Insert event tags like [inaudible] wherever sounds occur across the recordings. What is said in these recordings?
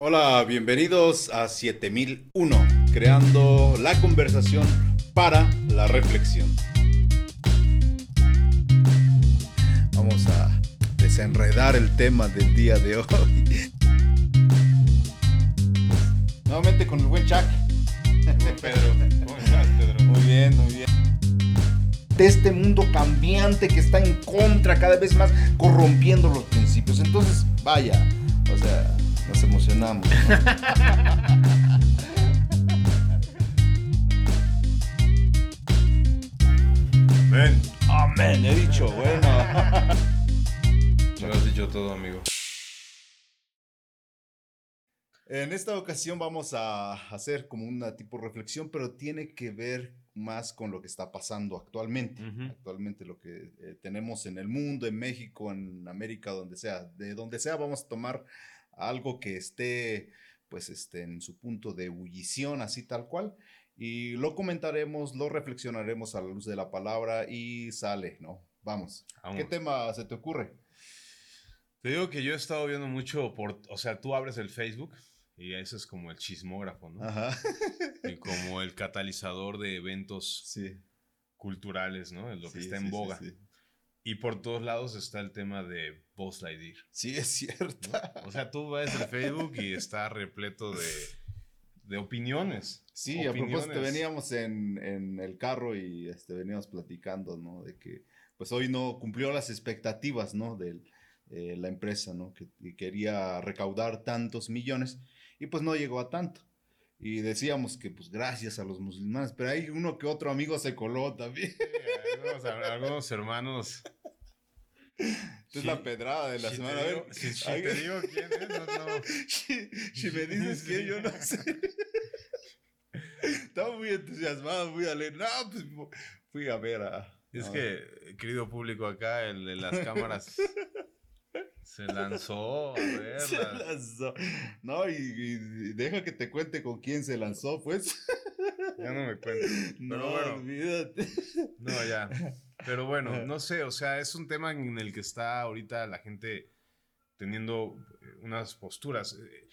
Hola, bienvenidos a 7001, creando la conversación para la reflexión. Vamos a desenredar el tema del día de hoy. Nuevamente con el buen Chuck. Pedro, ¿cómo estás, Pedro? Muy bien, muy bien. De este mundo cambiante que está en contra cada vez más, corrompiendo los principios. Entonces, vaya, o sea, nos emocionamos. ¿no? Ven. Amén, he dicho, bueno. Me lo has dicho todo, amigo. En esta ocasión vamos a hacer como una tipo reflexión, pero tiene que ver más con lo que está pasando actualmente. Actualmente lo que eh, tenemos en el mundo, en México, en América, donde sea. De donde sea vamos a tomar algo que esté pues este, en su punto de ebullición, así tal cual. Y lo comentaremos, lo reflexionaremos a la luz de la palabra y sale, ¿no? Vamos. Vamos. ¿Qué tema se te ocurre? Te digo que yo he estado viendo mucho por. O sea, tú abres el Facebook y ese es como el chismógrafo, ¿no? Ajá. [laughs] Y como el catalizador de eventos Sí. culturales, ¿no? Lo que Sí, está en sí, boga. sí. Y por todos lados está el tema de Buzz Lightyear. Sí, es cierto. O sea, tú ves el Facebook y está repleto de, de opiniones. Sí, a propósito, Opiniones. veníamos en, en el carro y este, veníamos platicando, ¿no? De que, pues hoy no cumplió las expectativas, ¿no? De eh, la empresa, ¿no? Que, que quería recaudar tantos millones y pues no llegó a tanto. Y decíamos que, pues gracias a los musulmanes, pero hay uno que otro amigo se coló también. Sí, algunos, algunos hermanos. Esta es la pedrada de la Si semana. A ver, digo- si, si te digo quién es, no, no. [laughs] si, si me dices que yo no sé. [laughs] Estaba muy entusiasmado, muy alegre. No, pues fu- fui a ver a. Es a- que, querido público acá, el de las cámaras [laughs] se lanzó a Se verla. lanzó. No, y, y deja que te cuente con quién se lanzó, pues. Ya no me cuento. no, bueno. olvídate. No, ya. Pero bueno, no sé, o sea, es un tema en el que está ahorita la gente teniendo eh, unas posturas. eh,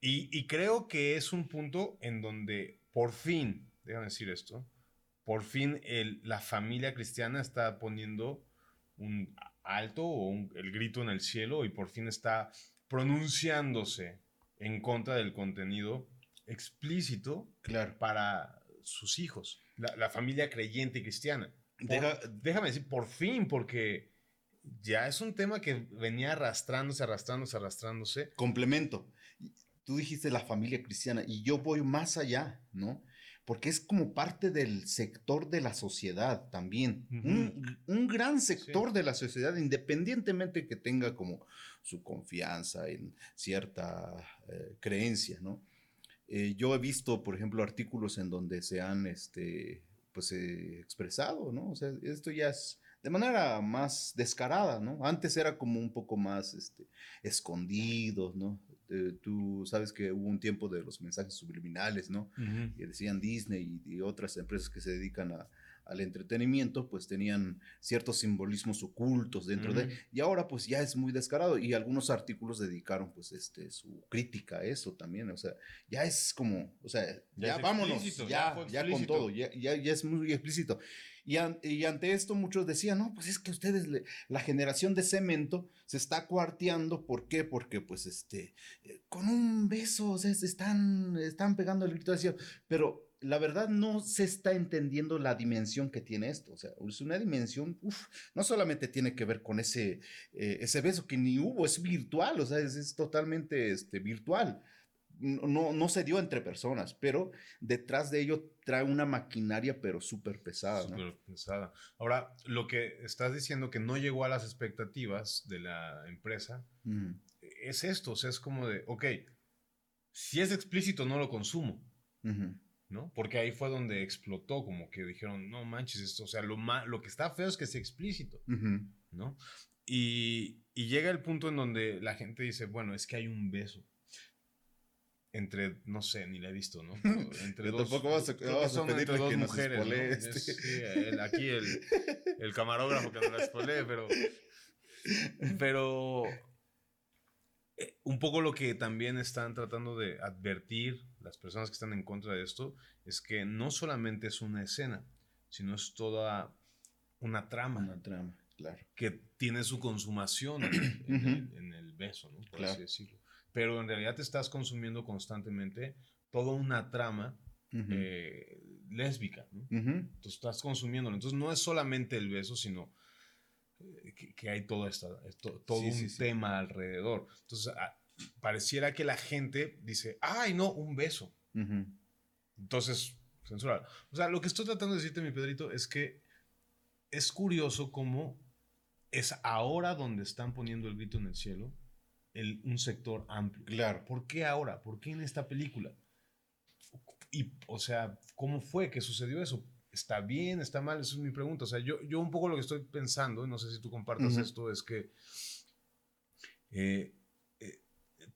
Y, y creo que es un punto en donde por fin, déjame decir esto, por fin el- la familia cristiana está poniendo un alto o un- el grito en el cielo y por fin está pronunciándose en contra del contenido explícito Claro. para sus hijos, la, la familia creyente y cristiana. Por- Deja- déjame decir, por fin, porque ya es un tema que venía arrastrándose, arrastrándose, arrastrándose. complemento. Tú dijiste la familia cristiana y yo voy más allá, ¿no? Porque es como parte del sector de la sociedad también. Un gran sector de la sociedad, independientemente que tenga como su confianza en cierta eh, creencia, ¿no? Eh, yo he visto, por ejemplo, artículos en donde se han, este, pues, eh, expresado, ¿no? O sea, esto ya es de manera más descarada, ¿no? Antes era como un poco más, este, escondido, ¿no? Eh, tú sabes que hubo un tiempo de los mensajes subliminales, ¿no? que decían Disney y, y otras empresas que se dedican a- al entretenimiento, pues tenían ciertos simbolismos ocultos dentro de, Ujú. y ahora pues ya es muy descarado y algunos artículos dedicaron pues este su crítica a eso también, o sea, ya es como, o sea, ya, Ya vámonos, ya, ya con todo, ya, ya, ya es muy explícito. Y, an- y ante esto muchos decían, no, pues es que ustedes, le- la generación de cemento se está cuarteando, ¿por qué? Porque pues este, eh, con un beso, o sea, se están, están pegando el grito así, pero la verdad no se está entendiendo la dimensión que tiene esto, o sea, es una dimensión, uf, no solamente tiene que ver con ese, eh, ese beso que ni hubo, es virtual, o sea, es, es totalmente este, virtual. No, no, no se dio entre personas, pero detrás de ello trae una maquinaria, pero súper pesada. ¿no? Súper pesada. Ahora, lo que estás diciendo que no llegó a las expectativas de la empresa Ujú. es esto, o sea, es como de, ok, si es explícito no lo consumo, Ujú. ¿No? Porque ahí fue donde explotó, como que dijeron, no manches, esto, o sea, lo, lo que está feo es que sea explícito. ¿no? Y, y llega el punto en donde la gente dice, bueno, es que hay un beso. Entre, no sé, ni la he visto, ¿no? [laughs] Entre Yo tampoco a- a entre dos que nos mujeres, ¿no? Es- este. sí, el- aquí el, el camarógrafo que nos la spoilee, pero, pero eh, un poco lo que también están tratando de advertir las personas que están en contra de esto es que no solamente es una escena, sino es toda una trama. Una trama, claro. Que tiene su consumación en, el, beso, ¿no? Por así decirlo. Pero en realidad te estás consumiendo constantemente toda una trama eh, lésbica, ¿no? Entonces estás consumiéndolo. Entonces no es solamente el beso, sino que, hay todo, esta, todo un tema alrededor. Entonces ah, pareciera que la gente dice, ay, no, un beso. Entonces, censurar. O sea, lo que estoy tratando de decirte, mi Pedrito, es que es curioso cómo es ahora donde están poniendo el grito en el cielo el, un sector amplio. Claro. ¿Por qué ahora? ¿Por qué en esta película? Y, o sea, ¿cómo fue que sucedió eso? ¿Está bien? ¿Está mal? Esa es mi pregunta. O sea, yo, yo un poco lo que estoy pensando, no sé si tú compartas esto, es que eh, eh,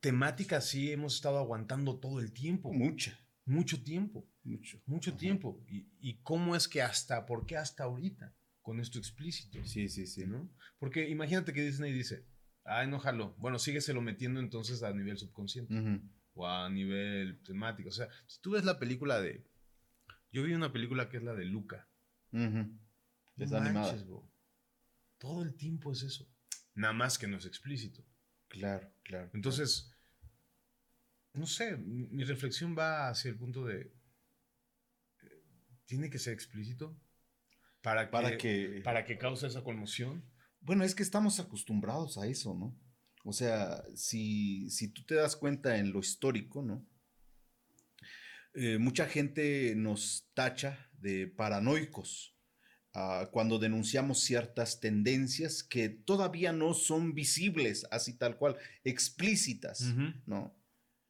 temática sí hemos estado aguantando todo el tiempo. Mucha. Mucho tiempo. Mucho. Mucho tiempo. Y, y, cómo es que hasta, por qué hasta ahorita? Con esto explícito. Sí, sí, sí. ¿no? Porque imagínate que Disney dice, ay, no jalo. Bueno, sígueselo metiendo entonces a nivel subconsciente o a nivel temático. O sea, si tú ves la película de. Yo vi una película que es la de Luca. Es animada. Todo el tiempo es eso. Nada más que no es explícito. Claro, claro. Entonces, no sé, mi reflexión va hacia el punto de. ¿Tiene que ser explícito? Para para que, para que cause esa conmoción. Bueno, es que estamos acostumbrados a eso, ¿no? O sea, si, si tú te das cuenta en lo histórico, ¿no? Eh, mucha gente nos tacha de paranoicos ah, cuando denunciamos ciertas tendencias que todavía no son visibles, así tal cual, explícitas, ¿no?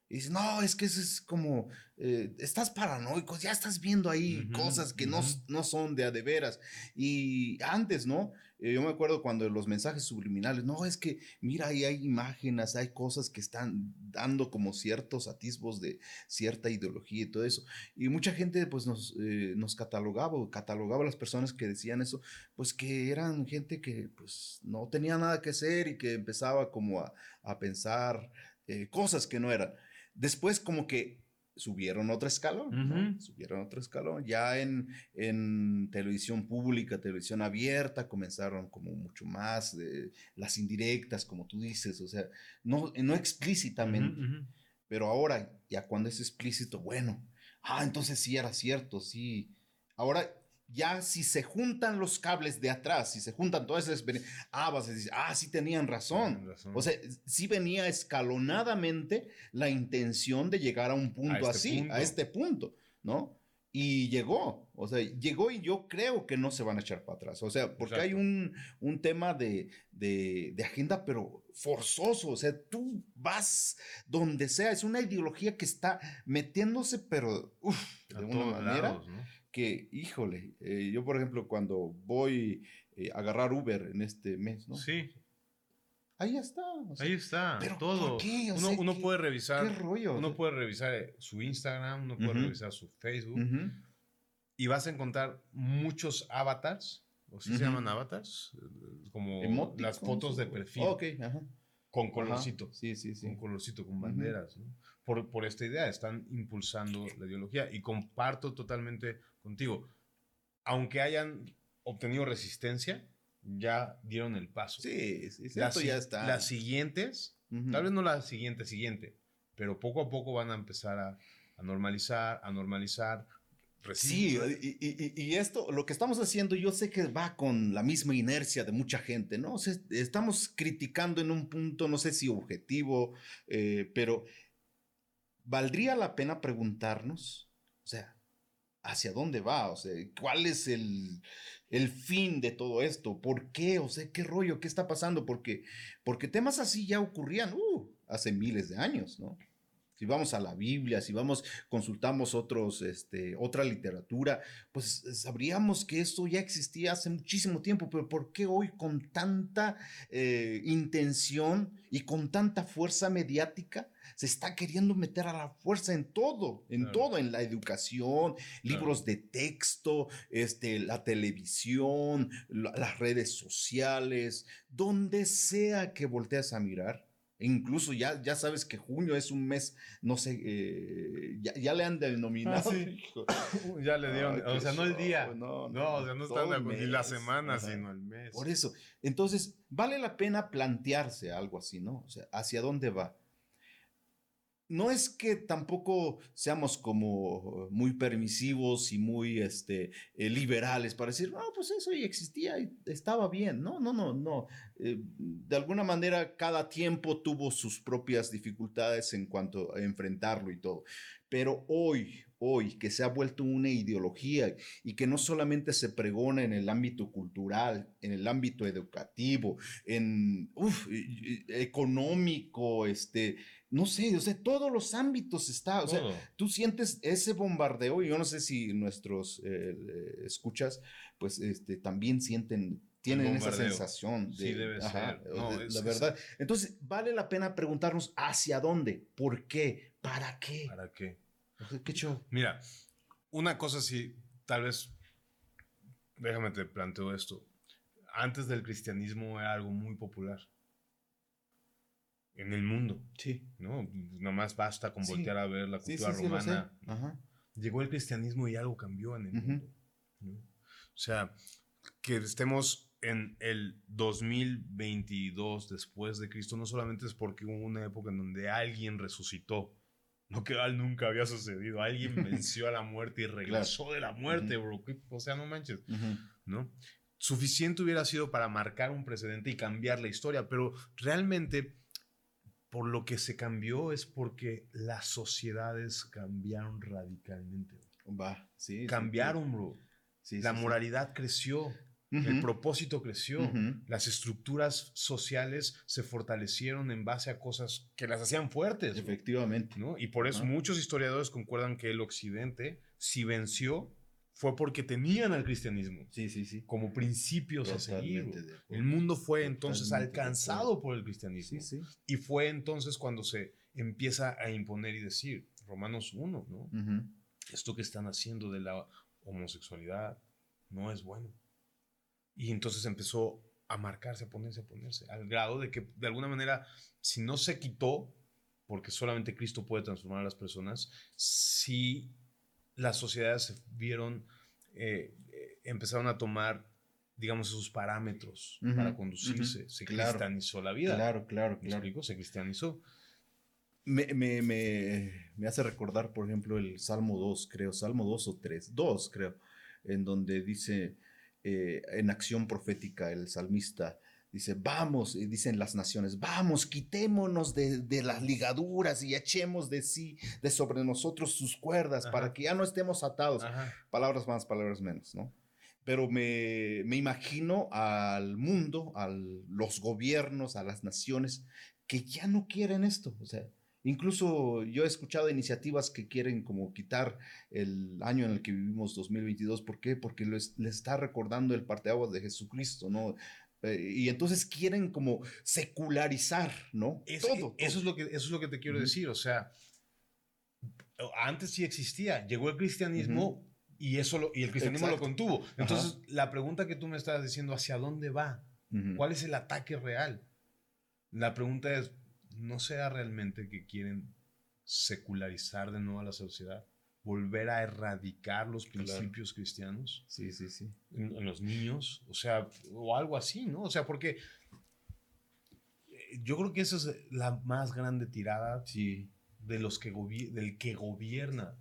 Y dices, no, es que eso es como, eh, estás paranoico, ya estás viendo ahí cosas que no, no, son de a de veras. Y antes, ¿no? Eh, yo me acuerdo cuando los mensajes subliminales, no, es que mira, ahí hay imágenes, hay cosas que están dando como ciertos atisbos de cierta ideología y todo eso. Y mucha gente pues nos, eh, nos catalogaba o catalogaba a las personas que decían eso, pues que eran gente que pues no tenía nada que hacer y que empezaba como a, a pensar eh, cosas que no eran. Después como que subieron otro escalón, subieron otro escalón. Ya en, en, televisión pública, televisión abierta, comenzaron como mucho más de las indirectas, como tú dices, o sea, no, no explícitamente, pero ahora, ya cuando es explícito, bueno, ah, entonces sí era cierto, sí. Ahora ya si se juntan los cables de atrás, si se juntan todas esas ah, vas a decir, ah, sí tenían razón. O sea, sí venía escalonadamente la intención de llegar a un punto este así, a este punto, ¿no? Y llegó, o sea, llegó y yo creo que no se van a echar para atrás. O sea, porque hay un, un tema de, de, de, agenda, pero forzoso. O sea, tú vas donde sea. Es una ideología que está metiéndose, pero de una manera. ¿no? Que, híjole, eh, yo por ejemplo cuando voy eh, a agarrar Uber en este mes, ¿no? Sí. Ahí está. Ahí está. Pero todo. uno, puede revisar. ¿qué rollo? Uno puede revisar eh, su Instagram, uno puede revisar su Facebook. Y vas a encontrar muchos avatars. ¿O si se llaman avatars? Como las fotos de perfil. ok, ajá. Con colorcito. Sí, sí, sí. Con colorcito, con banderas. ¿no? por, por, esta idea, están impulsando la ideología y comparto totalmente contigo. Aunque hayan obtenido resistencia, ya dieron el paso. Sí, sí, esto ya está. Las siguientes, tal vez no la siguiente, siguiente, pero poco a poco van a empezar a, a normalizar, a normalizar. Sí, y, y, y, esto, lo que estamos haciendo, yo sé que va con la misma inercia de mucha gente, ¿no? O sea, estamos criticando en un punto, no sé si objetivo, eh, pero valdría la pena preguntarnos, o sea, ¿hacia dónde va? O sea, ¿cuál es el, el fin de todo esto? ¿Por qué? O sea, ¿qué rollo? ¿Qué está pasando? Porque, porque temas así ya ocurrían uh, hace miles de años, ¿no? Si vamos a la Biblia, si vamos, consultamos otros, este, otra literatura, pues sabríamos que esto ya existía hace muchísimo tiempo, pero ¿por qué hoy con tanta eh, intención y con tanta fuerza mediática se está queriendo meter a la fuerza en todo, en todo, en la educación, libros de texto, este, la televisión, las redes sociales, donde sea que volteas a mirar, Incluso ya, ya sabes que junio es un mes, no sé, eh, ya, le han denominado. Ah, [coughs] ya le dieron, o sea, no el día. No, no, o sea, no están ni la semana, sino el mes. Por eso. Entonces, vale la pena plantearse algo así, ¿no? O sea, ¿hacia dónde va? No es que tampoco seamos como muy permisivos y muy este, eh, liberales para decir, no, pues eso ya existía y estaba bien. No, no, no, no. Eh, de alguna manera, cada tiempo tuvo sus propias dificultades en cuanto a enfrentarlo y todo. Pero hoy, hoy, que se ha vuelto una ideología y que no solamente se pregona en el ámbito cultural, en el ámbito educativo, en económico, este, no sé, o sea, todos los ámbitos está, o sea, tú sientes ese bombardeo y yo no sé si nuestros eh, escuchas, pues, este, también sienten tienen esa sensación de, sí, debe ser. la verdad. Entonces, vale la pena preguntarnos hacia dónde, por qué, para qué. ¿Para qué? ¿Qué show? Mira, una cosa sí, tal vez, déjame te planteo esto. Antes del cristianismo era algo muy popular en el mundo. Sí. ¿no? Nomás basta con voltear a ver la cultura romana. Llegó el cristianismo y algo cambió en el mundo. O sea, que estemos en el 2022 después de Cristo no solamente es porque hubo una época en donde alguien resucitó, no que nunca había sucedido, alguien [laughs] venció a la muerte y regresó de la muerte, bro. O sea, no manches, ¿no? Suficiente hubiera sido para marcar un precedente y cambiar la historia, pero realmente por lo que se cambió es porque las sociedades cambiaron radicalmente. Va, sí. Cambiaron, bro. la moralidad creció. El propósito creció, las estructuras sociales se fortalecieron en base a cosas que las hacían fuertes. Efectivamente. ¿no? Y por eso muchos historiadores concuerdan que el occidente, si venció, fue porque tenían al cristianismo sí, sí, sí. como principios a seguir. El mundo fue entonces alcanzado por el cristianismo. Sí, y fue entonces cuando se empieza a imponer y decir, Romanos 1, ¿no? Esto que están haciendo de la homosexualidad no es bueno. Y entonces empezó a marcarse, a ponerse, a ponerse, al grado de que de alguna manera, si no se quitó, porque solamente Cristo puede transformar a las personas, si las sociedades se vieron, eh, eh, empezaron a tomar, digamos, esos parámetros para conducirse. Se cristianizó la vida. Claro, claro, claro. Se cristianizó. Me, me, me, me, hace recordar, por ejemplo, el Salmo 2, creo, Salmo 2 o 3, 2, creo, en donde dice eh, en acción profética el salmista, Dice, vamos, y dicen las naciones, vamos, quitémonos de, las ligaduras y echemos de sí, de sobre nosotros sus cuerdas, para que ya no estemos atados. Palabras más, palabras menos, ¿no? Pero me, me imagino al mundo, a los gobiernos, a las naciones, que ya no quieren esto. O sea, Incluso yo he escuchado iniciativas que quieren como quitar el año en el que vivimos 2022. ¿Por qué? Porque les, les está recordando el parteaguas de Jesucristo, ¿no? Eh, y entonces quieren como secularizar, ¿no? todo, Eso, es lo que, eso es lo que te quiero decir. O sea, antes sí existía, llegó el cristianismo y, eso lo, y el cristianismo lo contuvo. Entonces, la pregunta que tú me estás diciendo, ¿hacia dónde va? ¿Cuál es el ataque real? La pregunta es, ¿no sea realmente que quieren secularizar de nuevo a la sociedad? Volver a erradicar los principios cristianos. Sí, sí, sí. En, los niños, o sea, o algo así, ¿no? O sea, porque eh, yo creo que esa es la más grande tirada sí. de los que del que gobierna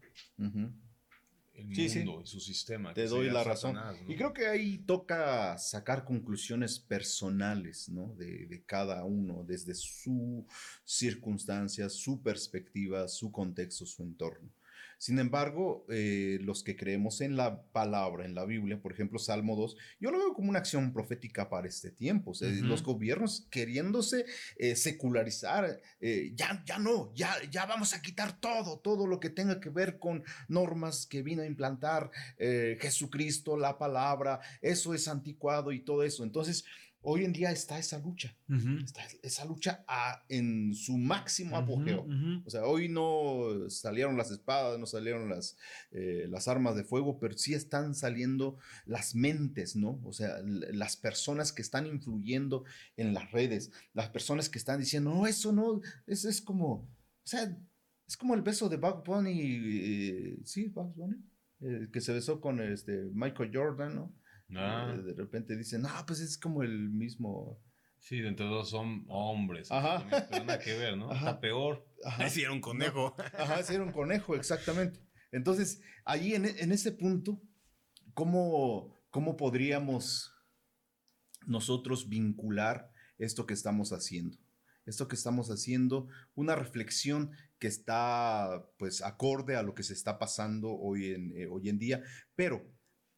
el mundo y su sistema. Te doy la razón. Y creo que ahí toca sacar conclusiones personales, ¿no? De, de, cada uno, desde su circunstancia, su perspectiva, su contexto, su entorno. Sin embargo, eh, los que creemos en la palabra, en la Biblia, por ejemplo, Salmo 2, yo lo veo como una acción profética para este tiempo. Los gobiernos queriéndose eh, secularizar, eh, ya, ya no, ya, ya vamos a quitar todo, todo lo que tenga que ver con normas que vino a implantar Jesucristo, la palabra, eso es anticuado y todo eso. Entonces, Hoy en día está esa lucha, está esa lucha en su máximo apogeo. O sea, hoy no salieron las espadas, no salieron las, eh, las armas de fuego, pero sí están saliendo las mentes, ¿no? O sea, las personas que están influyendo en las redes, las personas que están diciendo, no, eso no, eso es como, o sea, es como el beso de Bugs Bunny, eh, sí, Bugs Bunny, eh, que se besó con este Michael Jordan, ¿no? Ah. De repente dicen, no, pues es como el mismo. Sí, entre dos son hombres. Ajá. Pero nada que ver, ¿no? Está peor. Ajá. Sí, era un conejo. Ajá, sí, era un conejo, exactamente. Entonces, ahí en, en ese punto, ¿cómo, ¿cómo podríamos nosotros vincular esto que estamos haciendo? Esto que estamos haciendo, una reflexión que está pues acorde a lo que se está pasando hoy en, eh, hoy en día, pero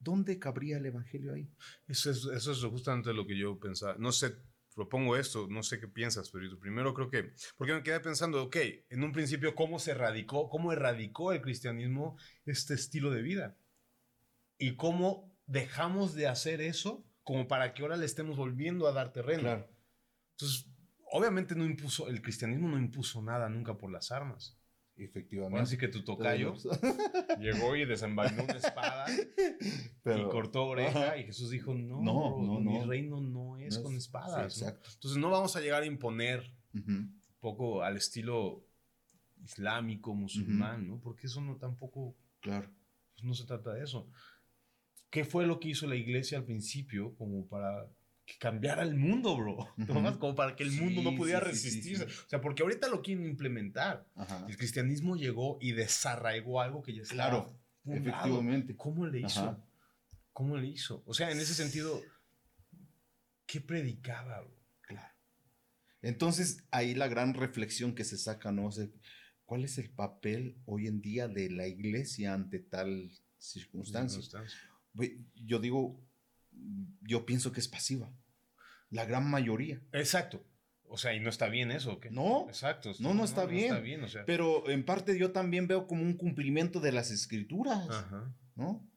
¿dónde cabría el Evangelio ahí? Eso es, eso es justamente lo que yo pensaba. No sé, propongo esto, no sé qué piensas, pero primero creo que, porque me quedé pensando, ok, en un principio, ¿cómo se radicó, cómo erradicó el cristianismo este estilo de vida? Y cómo dejamos de hacer eso como para que ahora le estemos volviendo a dar terreno. Claro. Entonces, obviamente no impuso, el cristianismo no impuso nada nunca por las armas. Efectivamente. Así que tu tocayo [laughs] llegó y desenvainó una espada y cortó oreja y Jesús dijo, no, no, mi reino no es con espadas. Entonces no vamos a llegar a imponer un poco al estilo islámico, musulmán, ¿no? Porque eso no tampoco... Claro. Pues no se trata de eso. ¿Qué fue lo que hizo la iglesia al principio como para que cambiara el mundo, bro. [laughs] Como para que el mundo no pudiera resistirse. o sea, porque ahorita lo quieren implementar. El cristianismo llegó y desarraigó algo que ya estaba. Claro, efectivamente. ¿Cómo le hizo? ¿Cómo le hizo? O sea, en ese sentido, ¿qué predicaba, bro? Claro. Entonces, ahí la gran reflexión que se saca, ¿no? sé ¿cuál es el papel hoy en día de la iglesia ante tal circunstancia? Yo digo, yo pienso que es pasiva. La gran mayoría. Exacto. O sea, y no está bien eso, ¿o No. Exacto. No, no, está bien. o sea. Pero en parte yo también veo como un cumplimiento de las escrituras. Ajá. ¿No?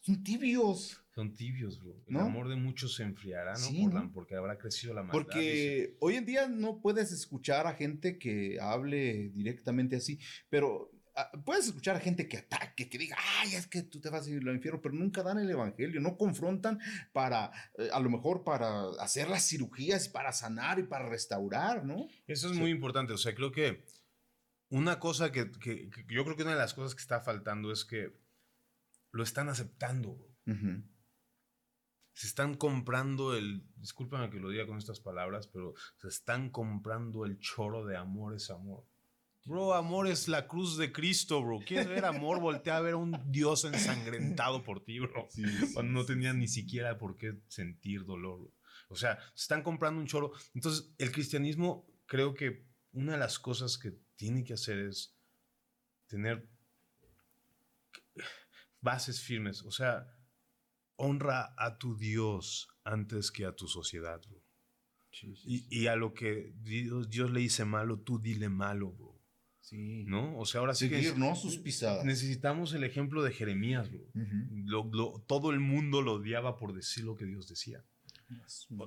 Son tibios. Son tibios, bro. El amor de muchos se enfriará, ¿no? porque habrá crecido la maldad. Porque hoy en día no puedes escuchar a gente que hable directamente así, pero puedes escuchar a gente que ataque, que diga, ay, es que tú te vas a ir al infierno, pero nunca dan el evangelio, no confrontan para, eh, a lo mejor para hacer las cirugías, para sanar y para restaurar, ¿no? Eso es muy importante, o sea, creo que una cosa que, que, yo creo que una de las cosas que está faltando es que lo están aceptando. Se están comprando el, discúlpame que lo diga con estas palabras, pero se están comprando el choro de amor es amor. Bro, amor es la cruz de Cristo, bro. ¿Quieres ver amor? Voltea a ver a un Dios ensangrentado por ti, bro. [laughs] Cuando no tenía ni siquiera por qué sentir dolor, O sea, se están comprando un choro. Entonces, el cristianismo, creo que una de las cosas que tiene que hacer es tener bases firmes. O sea, honra a tu Dios antes que a tu sociedad, bro. y, y, a lo que Dios, Dios le dice malo, tú dile malo, bro. Sí. ¿No? O sea, ahora sí Seguir, ¿no? Sus pisadas. Necesitamos el ejemplo de Jeremías, todo el mundo lo odiaba por decir lo que Dios decía.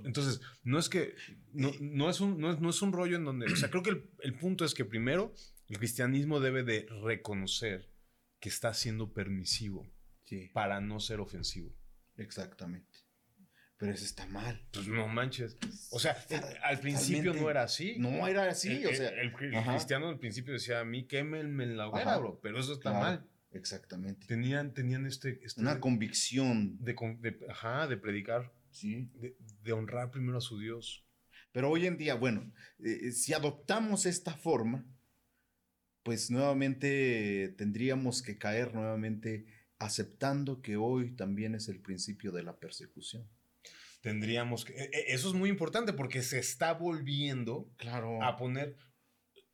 Entonces, no es que, no, es, un, no, es, un rollo en donde, o sea, creo que el, punto es que primero el cristianismo debe de reconocer que está siendo permisivo para no ser ofensivo. Exactamente pero eso está mal. Pues no manches. O sea, al principio no era así. No era así, o sea. El, cristiano al principio decía, a mí quémenme en la hoguera, bro, pero eso está mal. Exactamente. Tenían, tenían este, este Una convicción. De, ajá, de predicar. Sí. De, honrar primero a su Dios. Pero hoy en día, bueno, eh, si adoptamos esta forma, pues nuevamente tendríamos que caer nuevamente aceptando que hoy también es el principio de la persecución tendríamos que... E, e, eso es muy importante porque se está volviendo claro. a poner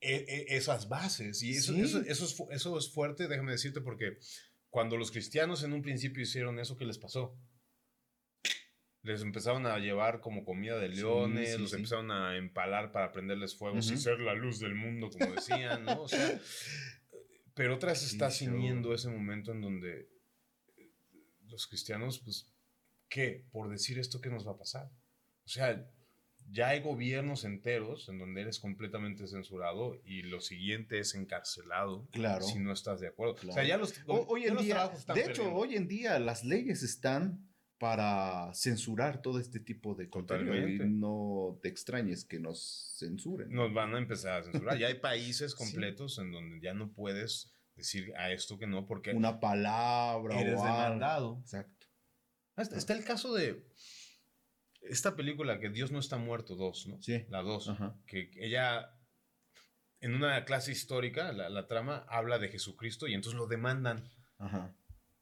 e, esas bases. Y eso, eso, es, eso es fuerte, déjame decirte, porque cuando los cristianos en un principio hicieron eso, ¿qué les pasó? Les empezaron a llevar como comida de leones, los empezaron a empalar para prenderles fuego sin ser la luz del mundo, como decían, ¿no? O sea, pero otra vez está ciñendo ese momento en donde los cristianos, pues, ¿qué? Por decir esto, ¿qué nos va a pasar? O sea, ya hay gobiernos enteros en donde eres completamente censurado y lo siguiente es encarcelado Claro. si no estás de acuerdo. Claro. O sea, ya los, O- hoy ya en los día, trabajos están de hecho, perdiendo. hoy en día las leyes están para censurar todo este tipo de contenido y no te extrañes que nos censuren. nos van a empezar a censurar. Ya hay [laughs] países completos en donde ya no puedes decir a esto que no porque Una palabra eres o demandado. Exacto. Hasta- Está el caso de esta película que Dios no está muerto 2, ¿no? Sí. La 2. Ajá. Que ella, en una clase histórica, la, la trama habla de Jesucristo y entonces lo demandan. Ajá.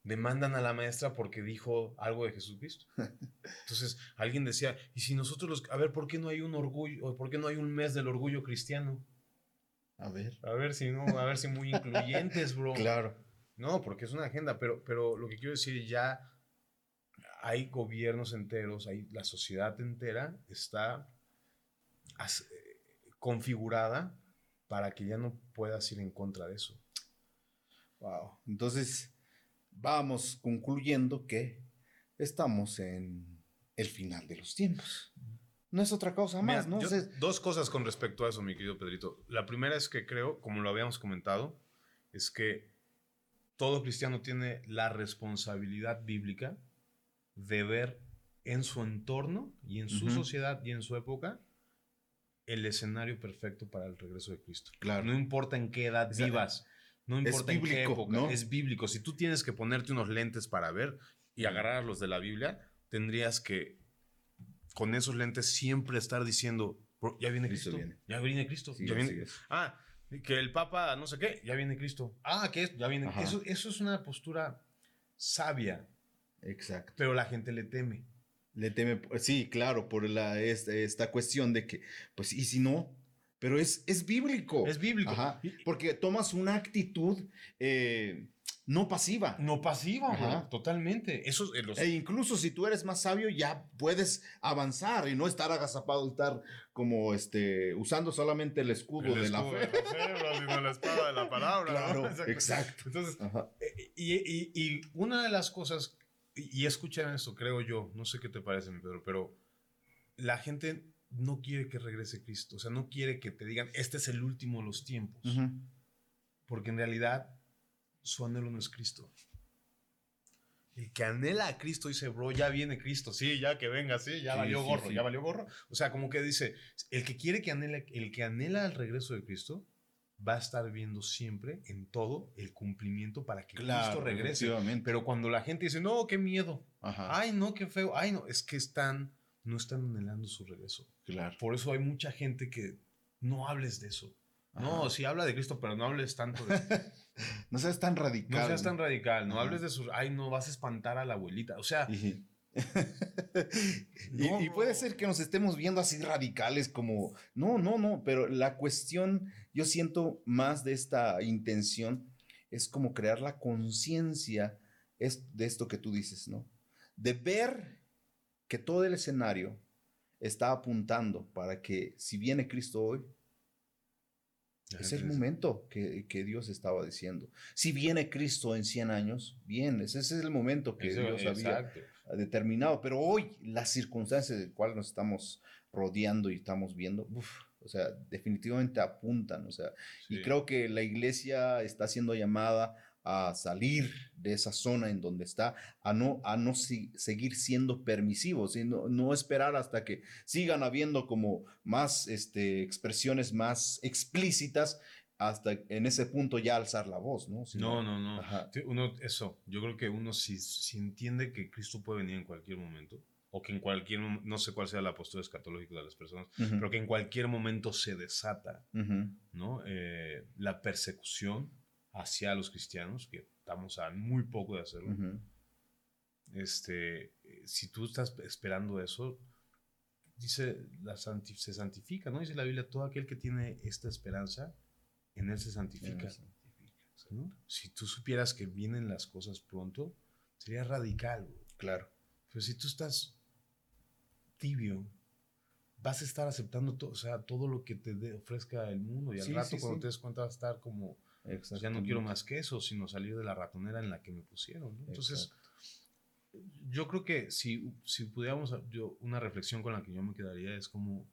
Demandan a la maestra porque dijo algo de Jesucristo. [laughs] Entonces alguien decía, ¿y si nosotros los... A ver, ¿por qué no hay un orgullo? o ¿Por qué no hay un mes del orgullo cristiano? A ver. A ver si no, a ver si muy [laughs] incluyentes, bro. Claro. No, porque es una agenda, pero, pero lo que quiero decir, ya hay gobiernos enteros, hay, la sociedad entera está as- eh, configurada para que ya no puedas ir en contra de eso. Wow. Entonces, vamos concluyendo que estamos en el final de los tiempos. No es otra cosa Mira, más, ¿no? yo- dos cosas con respecto a eso, mi querido Pedrito. La primera es que creo, como lo habíamos comentado, es que todo cristiano tiene la responsabilidad bíblica de ver en su entorno y en su sociedad y en su época el escenario perfecto para el regreso de Cristo. Claro. No importa en qué edad vivas, no importa en qué época, ¿no? es bíblico. Si tú tienes que ponerte unos lentes para ver y agarrar los de la Biblia, tendrías que con esos lentes siempre estar diciendo, "Bro, ya viene Cristo Cristo, viene. ya viene Cristo, Sí, ya viene-. Ah, que el Papa no sé qué, ya viene Cristo. Ah, que ya viene. Eso, eso es una postura sabia, Exacto. pero la gente le teme. Le teme, sí, claro, por la, esta, esta cuestión de que, pues, ¿y si no? Pero es, es bíblico. Es bíblico. Ajá, porque tomas una actitud eh, no pasiva. No pasiva, Ajá. totalmente. Eso es los- E incluso si tú eres más sabio, ya puedes avanzar y no estar agazapado, estar como este, usando solamente el escudo el de la fe. de la fe, bro, sino la espada de la palabra. Claro, [laughs] ¿no? exacto. Entonces, eh, y, y- y una de las cosas, y, escuchen esto, creo yo, no sé qué te parece, mi Pedro, pero la gente no quiere que regrese Cristo, o sea, no quiere que te digan, este es el último de los tiempos, porque en realidad su anhelo no es Cristo. El que anhela a Cristo dice, bro, ya viene Cristo, sí, ya que venga, sí, ya Sí, valió sí, gorro, sí. ya valió gorro. O sea, como que dice, el que quiere que anhela, el que anhela el regreso de Cristo, va a estar viendo siempre en todo el cumplimiento para que Cristo regrese. Pero cuando la gente dice, no, qué miedo, Ajá, ay, no, qué feo, ay, no, es que están, no están anhelando su regreso. claro. Por eso hay mucha gente que no hables de eso. No, sí habla de Cristo, pero no hables tanto de [laughs] No seas tan radical. No seas tan radical, no Ajá. hables de sus. Ay, no vas a espantar a la abuelita. O sea, Y, No, [laughs] y- y puede ser que nos estemos viendo así radicales como, no, no, no, pero la cuestión, yo siento más de esta intención, es como crear la conciencia de esto que tú dices, ¿no? De ver que todo el escenario está apuntando para que si viene Cristo hoy, es el momento que, que Dios estaba diciendo. Si viene Cristo en 100 años, bien, ese es el momento que Eso, Dios había exacto. determinado, pero hoy las circunstancias de cual nos estamos rodeando y estamos viendo, uf, o sea, definitivamente apuntan, o sea, y Sí. creo que la iglesia está siendo llamada a salir de esa zona en donde está, a no, a no si- seguir siendo permisivos, sino no esperar hasta que sigan habiendo como más este, expresiones más explícitas hasta en ese punto ya alzar la voz, ¿no? Sino- No, no, no. Sí, Uno, eso, yo creo que uno si, si entiende que Cristo puede venir en cualquier momento, o que en cualquier, no sé cuál sea la postura escatológica de las personas, Ujú, pero que en cualquier momento se desata, ujú, ¿no? Eh, la persecución hacia los cristianos, que estamos a muy poco de hacerlo. ujú. este, eh, si tú estás esperando eso, dice, la santi- se santifica, ¿no? Dice la Biblia, todo aquel que tiene esta esperanza, en él se santifica. ¿no? Si tú supieras que vienen las cosas pronto, sería radical. Claro. Pero si tú estás tibio, vas a estar aceptando todo, o sea, todo lo que te ofrezca el mundo y al Sí, rato sí, cuando sí. te des cuenta vas a estar como, ya no quiero más que eso, sino salir de la ratonera en la que me pusieron. ¿no? Entonces, yo creo que si, si pudiéramos, yo, una reflexión con la que yo me quedaría es como,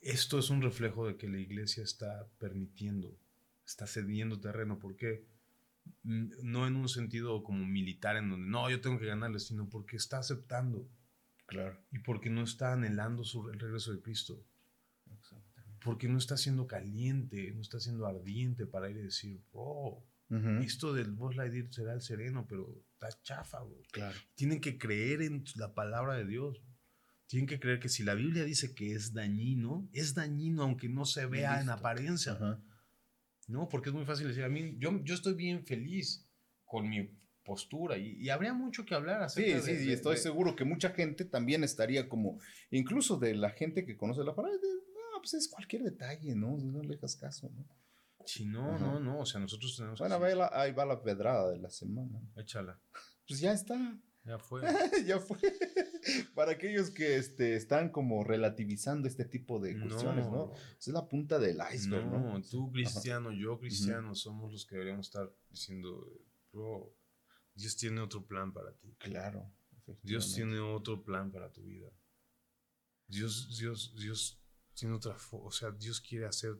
esto es un reflejo de que la iglesia está permitiendo, está cediendo terreno, porque no en un sentido como militar en donde no, yo tengo que ganarle, sino porque está aceptando. Claro. Y porque no está anhelando su, el regreso de Cristo. Porque no está siendo caliente, no está siendo ardiente para ir y decir, oh, esto del Boss Lightyear será el sereno, pero está chafa, bro. Claro. Tienen que creer en la palabra de Dios. Tienen que creer que si la Biblia dice que es dañino, es dañino aunque no se vea en apariencia. No, porque es muy fácil decir, a mí, yo, yo estoy bien feliz con mi postura y, habría mucho que hablar acerca sí, Sí, y estoy seguro que mucha gente también estaría como, incluso de la gente que conoce la palabra, no, pues es cualquier detalle, ¿no? No le hagas caso, ¿no? Sí, no, no, no, o sea, nosotros tenemos... Bueno, ahí va la pedrada de la semana. Échala. Pues ya está. Ya fue. [laughs] ya fue. [laughs] Para aquellos que este, están como relativizando este tipo de cuestiones, ¿no? Es la punta del iceberg, ¿no? No, tú cristiano, yo cristiano, somos los que deberíamos estar diciendo, bro, Dios tiene otro plan para ti. Claro. Dios tiene otro plan para tu vida. Dios, Dios, Dios tiene otra, o sea, Dios quiere hacer,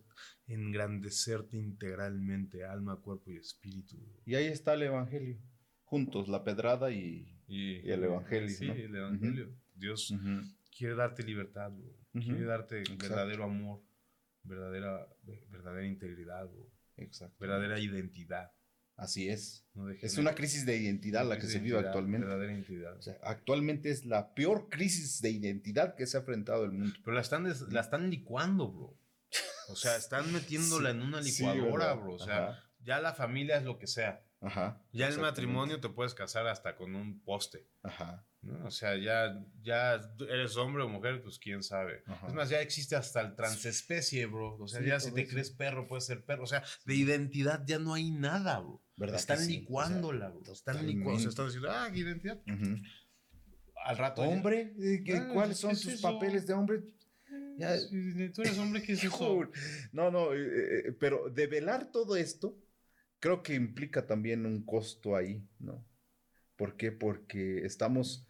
engrandecerte integralmente, alma, cuerpo y espíritu. Y ahí está el Evangelio, juntos, la pedrada y, el Evangelio. Sí, el Evangelio. Dios quiere darte libertad, quiere darte verdadero amor, verdadera, verdadera integridad, verdadera identidad. Así es. es una crisis de identidad la que se vive actualmente. actualmente es la peor crisis de identidad que se ha enfrentado el mundo. Pero la están, la están licuando, bro. O sea, están [laughs] metiéndola en una licuadora, bro. O sea, ya la familia es lo que sea. Ajá. Ya el matrimonio te puedes casar hasta con un poste. Ajá. O sea, ya, ya eres hombre o mujer, pues quién sabe. Es más, ya existe hasta el transespecie, bro. O sea, ya si te crees perro, puedes ser perro. O sea, de identidad ya no hay nada, bro. Están licuándola, bro. Están licuando. O sea, están diciendo, ah, ¿qué identidad? Al rato. ¿Hombre? Ah, ¿Cuáles son tus papeles de hombre? Ya, tú eres hombre, ¿qué es eso? No, no, eh, eh, pero develar todo esto creo que implica también un costo ahí, ¿no? ¿Por qué? Porque estamos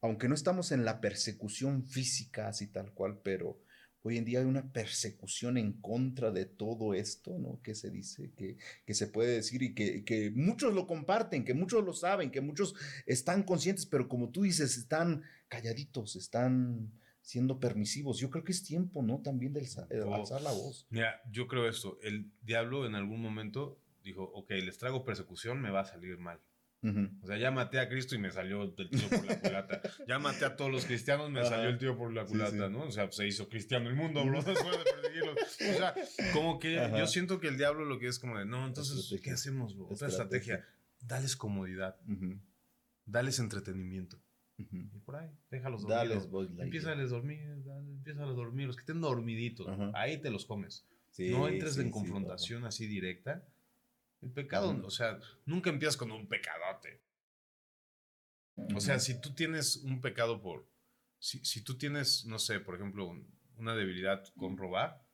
aunque no estamos en la persecución física así tal cual, pero hoy en día hay una persecución en contra de todo esto, ¿no? Que se dice, que, que se puede decir y que, que, muchos lo comparten, que muchos lo saben, que muchos están conscientes, pero como tú dices, están calladitos, están siendo permisivos. Yo creo que es tiempo, ¿no? También de alzar la voz. Mira, yo creo esto, el diablo en algún momento dijo, ok, les traigo persecución, me va a salir mal. O sea, ya maté a Cristo y me salió el tío por la culata. Ya maté a todos los cristianos, me salió el tío por la culata, ¿no? O sea, se hizo cristiano el mundo, bro, después de perseguirlos. O sea, como que yo siento que el diablo lo que es como de, no, entonces, ¿qué hacemos, bro? Otra estrategia. Dales comodidad. Dales entretenimiento. Y por ahí, déjalos dormir. Empieza a dormir, empieza a dormir. Los que estén dormiditos, ahí te los comes. no entres en confrontación así directa el pecado, o sea, nunca empiezas con un pecadote. O sea, si tú tienes un pecado por. Si, si tú tienes, no sé, por ejemplo, una debilidad con robar,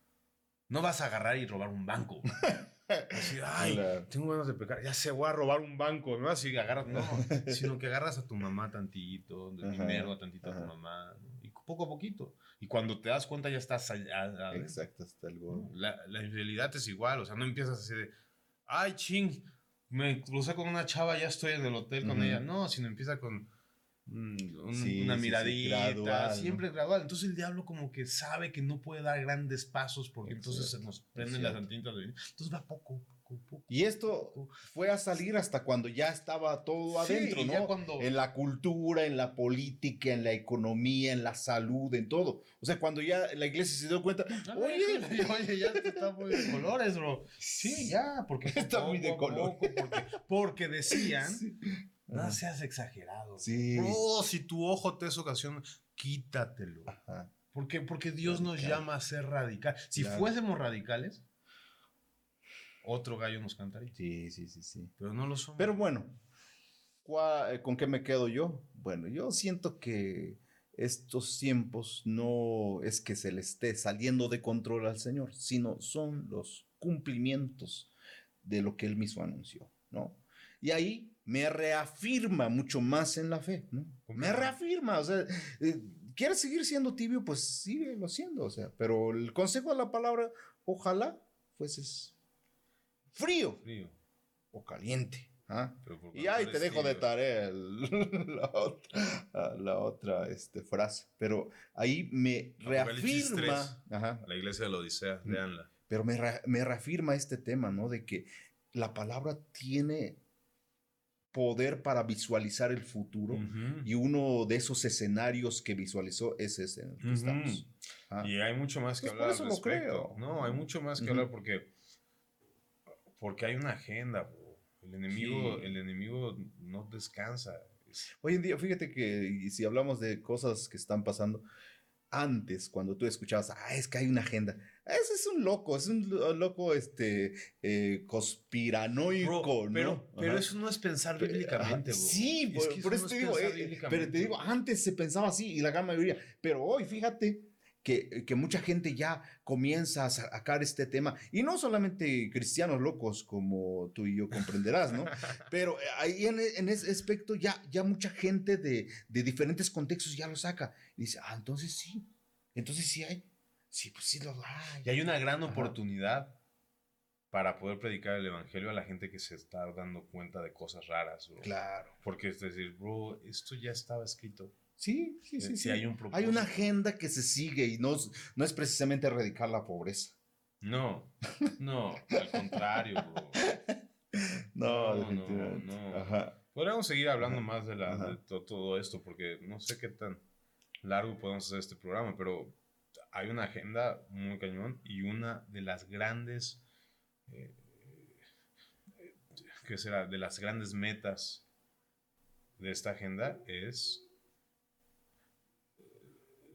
no vas a agarrar y robar un banco. [laughs] Así, ay, tengo ganas de pecar, ya se voy a robar un banco, ¿no? Así agarras, no, [laughs] sino que agarras a tu mamá tantito, de dinero a tantito a tu mamá, y poco a poquito. Y cuando te das cuenta ya estás allá. Exacto, hasta el la, la, infidelidad es igual, o sea, no empiezas así de, ay, ching, me crucé con una chava, ya estoy en el hotel con ella. No, sino empieza con una miradita, siempre gradual. Entonces el diablo como que sabe que no puede dar grandes pasos porque entonces se nos prenden las antitas. Entonces va poco, y esto fue a salir hasta cuando ya estaba todo adentro, ¿no? En la cultura, en la política, en la economía, en la salud, en todo. O sea, cuando ya la iglesia se dio cuenta, oye, oye, ya está muy de [laughs] colores, bro. Sí, ya, porque [laughs] está muy de color. Porque, decían, [laughs] no seas exagerado. Sí. Oh, si tu ojo te es ocasión, quítatelo. Ajá. Porque, porque Dios nos llama a ser radical. Si fuésemos radicales, otro gallo nos cantaría. Sí, sí, sí, sí. Pero no lo son. Pero bueno, eh, ¿con qué me quedo yo? Bueno, yo siento que estos tiempos no es que se le esté saliendo de control al Señor, sino son los cumplimientos de lo que Él mismo anunció, ¿no? Y ahí me reafirma mucho más en la fe, ¿no? Me reafirma, o sea, eh, ¿quieres seguir siendo tibio? Pues síguelo siendo, o sea, pero el consejo de la palabra, ojalá fueses frío, Frío. o caliente. ¿ah? Por Y ahí te dejo de tarea el- [laughs] la otra, la otra, este, frase. Pero ahí me reafirma. Ajá, La iglesia de la Odisea, Mm. leanla. pero me, re- me reafirma este tema, ¿no? De que la palabra tiene poder para visualizar el futuro. Y uno de esos escenarios que visualizó es ese en el que estamos. Ah, Y hay mucho más que Pues por hablar al eso lo creo. No, hay mucho más que hablar porque, porque hay una agenda, bro. El enemigo, Sí. el enemigo no descansa. Es- Hoy en día, fíjate que si hablamos de cosas que están pasando, antes, cuando tú escuchabas, ah, es que hay una agenda. Ese es un loco, es un lo- loco este, eh, conspiranoico, Bro, pero, ¿no? pero Ajá. eso no es pensar Pe- bíblicamente, ajá, bro. Sí, Es por, por eso eso no te digo, eh, pero te digo, antes se pensaba así y la gran mayoría, pero hoy fíjate que, que mucha gente ya comienza a sacar este tema, y no solamente cristianos locos como tú y yo comprenderás, ¿no? [laughs] Pero eh, ahí en, en ese aspecto ya, ya mucha gente de, de diferentes contextos ya lo saca y dice, ah, entonces sí, entonces sí hay, sí, pues sí lo hay. Y hay una gran Ajá. oportunidad para poder predicar el evangelio a la gente que se está dando cuenta de cosas raras, bro. Claro. Porque es decir, bro, esto ya estaba escrito. Sí, sí, sí. Eh, sí. hay un Hay propósito. una agenda que se sigue y no, es- no es precisamente erradicar la pobreza. No, no, al contrario, bro. [laughs] No, No, definitivamente. no, no. Ajá. Podríamos seguir hablando Ajá, más de, la, ajá. de to- todo esto porque no sé qué tan largo podemos hacer este programa, pero hay una agenda muy cañón y una de las grandes, eh, eh, ¿qué será? De las grandes metas de esta agenda es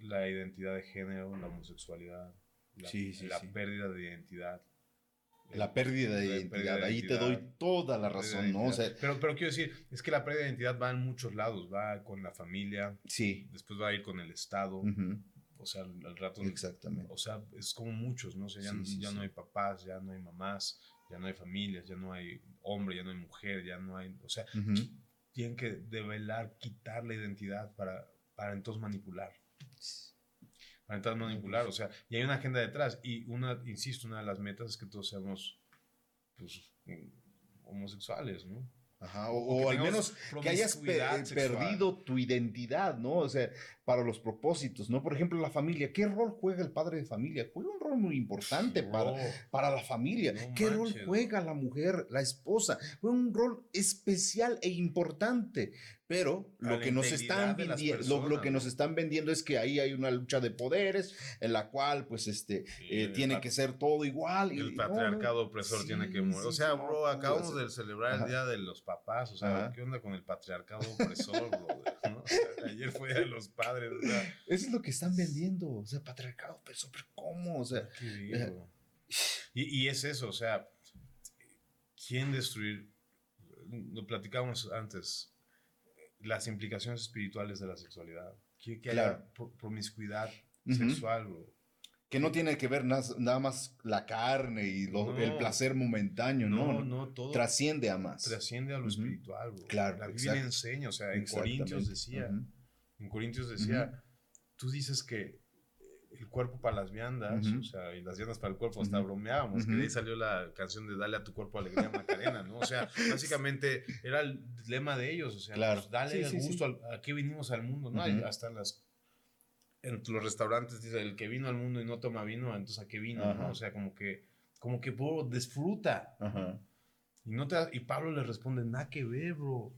la identidad de género, la homosexualidad, la, Sí, sí, la sí. pérdida de identidad. La pérdida de La identidad. pérdida de Ahí te doy toda la razón, ¿no? O sea, pero, pero quiero decir, es que la pérdida de identidad va en muchos lados. Va con la familia, sí. después va a ir con el Estado. O sea, al, al rato. Exactamente. O sea, es como muchos, ¿no? O sea, ya, no hay papás, ya no hay mamás, ya no hay familias, ya no hay hombre, ya no hay mujer, ya no hay. O sea, tienen que develar, quitar la identidad para, para entonces manipular. Para entonces manipular, o sea, y hay una agenda detrás. Y una, insisto, una de las metas es que todos seamos, pues, homosexuales, ¿no? Ajá, o, O al menos que hayas pe- promiscuidad sexual. perdido tu identidad, ¿no? O sea, para los propósitos, ¿no? Por ejemplo, la familia. ¿Qué rol juega el padre de familia? Juega un rol muy importante para, para la familia. No ¿Qué rol manches. juega la mujer, la esposa? Juega un rol especial e importante. Pero lo que nos están lo, lo que nos ¿no? están vendiendo es que ahí hay una lucha de poderes en la cual, pues, este, Sí, eh, tiene que ser todo igual. y- El patriarcado opresor tiene que morir. O sea, bro, acabamos de celebrar ajá. el Día de los Papás. O sea, Ajá. ¿qué onda con el patriarcado opresor, brother? [laughs] ¿No? O sea, ayer fue de los Padres. O sea, Eso es lo que están vendiendo. O sea, patriarcado, pero pero ¿cómo? O sea, qué y, y es eso, o sea, ¿quién destruir? Lo platicamos antes, las implicaciones espirituales de la sexualidad. Que, que Claro. haya pro- promiscuidad Ujú. sexual, bro. que no tiene que ver nada más la carne y lo- No. el placer momentáneo, No, ¿no? no, todo Trasciende a más. trasciende a lo Ujú. espiritual, bro. Claro, La Biblia exacto. enseña, o sea, en. Corintios decía, Ujú. en Corintios decía, tú dices que el cuerpo para las viandas, o sea, y las viandas para el cuerpo, hasta bromeábamos, que de ahí salió la canción de Dale a tu cuerpo alegría Macarena, ¿no? O sea, básicamente era el lema de ellos, o sea, Claro. pues, dale Sí, el sí, sí. gusto al- a qué vinimos al mundo, ¿no? Hasta las en los restaurantes dice el que vino al mundo y no toma vino, entonces a qué vino. ¿no? O sea, como que como que bro, disfruta. Y no te y Pablo le responde, "Nada que ver, bro.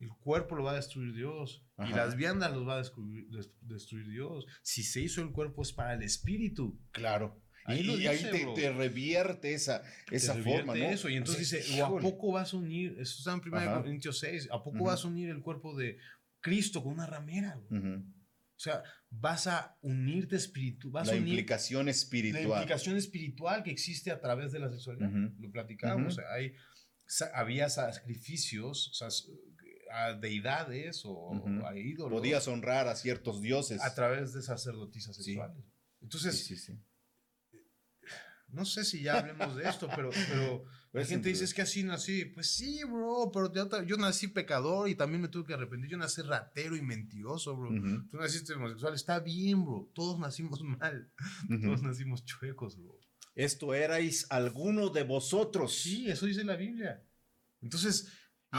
El cuerpo lo va a destruir Dios y las viandas los va a destruir, des- destruir Dios. Si se hizo el cuerpo es para el espíritu. Claro. Ahí y ahí te, te revierte esa, esa Te forma, ¿no? eso y entonces O sea, dice, "¿O a poco vas a unir, eso está en 1 Ajá. Corintios 6, ¿a poco Ujú. vas a unir el cuerpo de Cristo con una ramera? güey?" Ujú. O sea, vas a unirte espíritu, vas La a unir implicación la espiritual. implicación espiritual que existe a través de la sexualidad. Lo platicábamos. O sea, hay, había sacrificios o sea, a deidades o Ujú. a ídolos Podías honrar a ciertos dioses. a través de sacerdotisas Sí. sexuales. Entonces, Sí, sí, sí. no sé si ya hablemos de esto, pero, pero La gente dice, es que así nací. Pues sí, bro, pero yo, nací pecador y también me tuve que arrepentir. Yo nací ratero y mentiroso, bro. Tú naciste homosexual. Está bien, bro. Todos nacimos mal. Todos nacimos chuecos, bro. Esto erais alguno de vosotros. Sí, eso dice la Biblia. Entonces...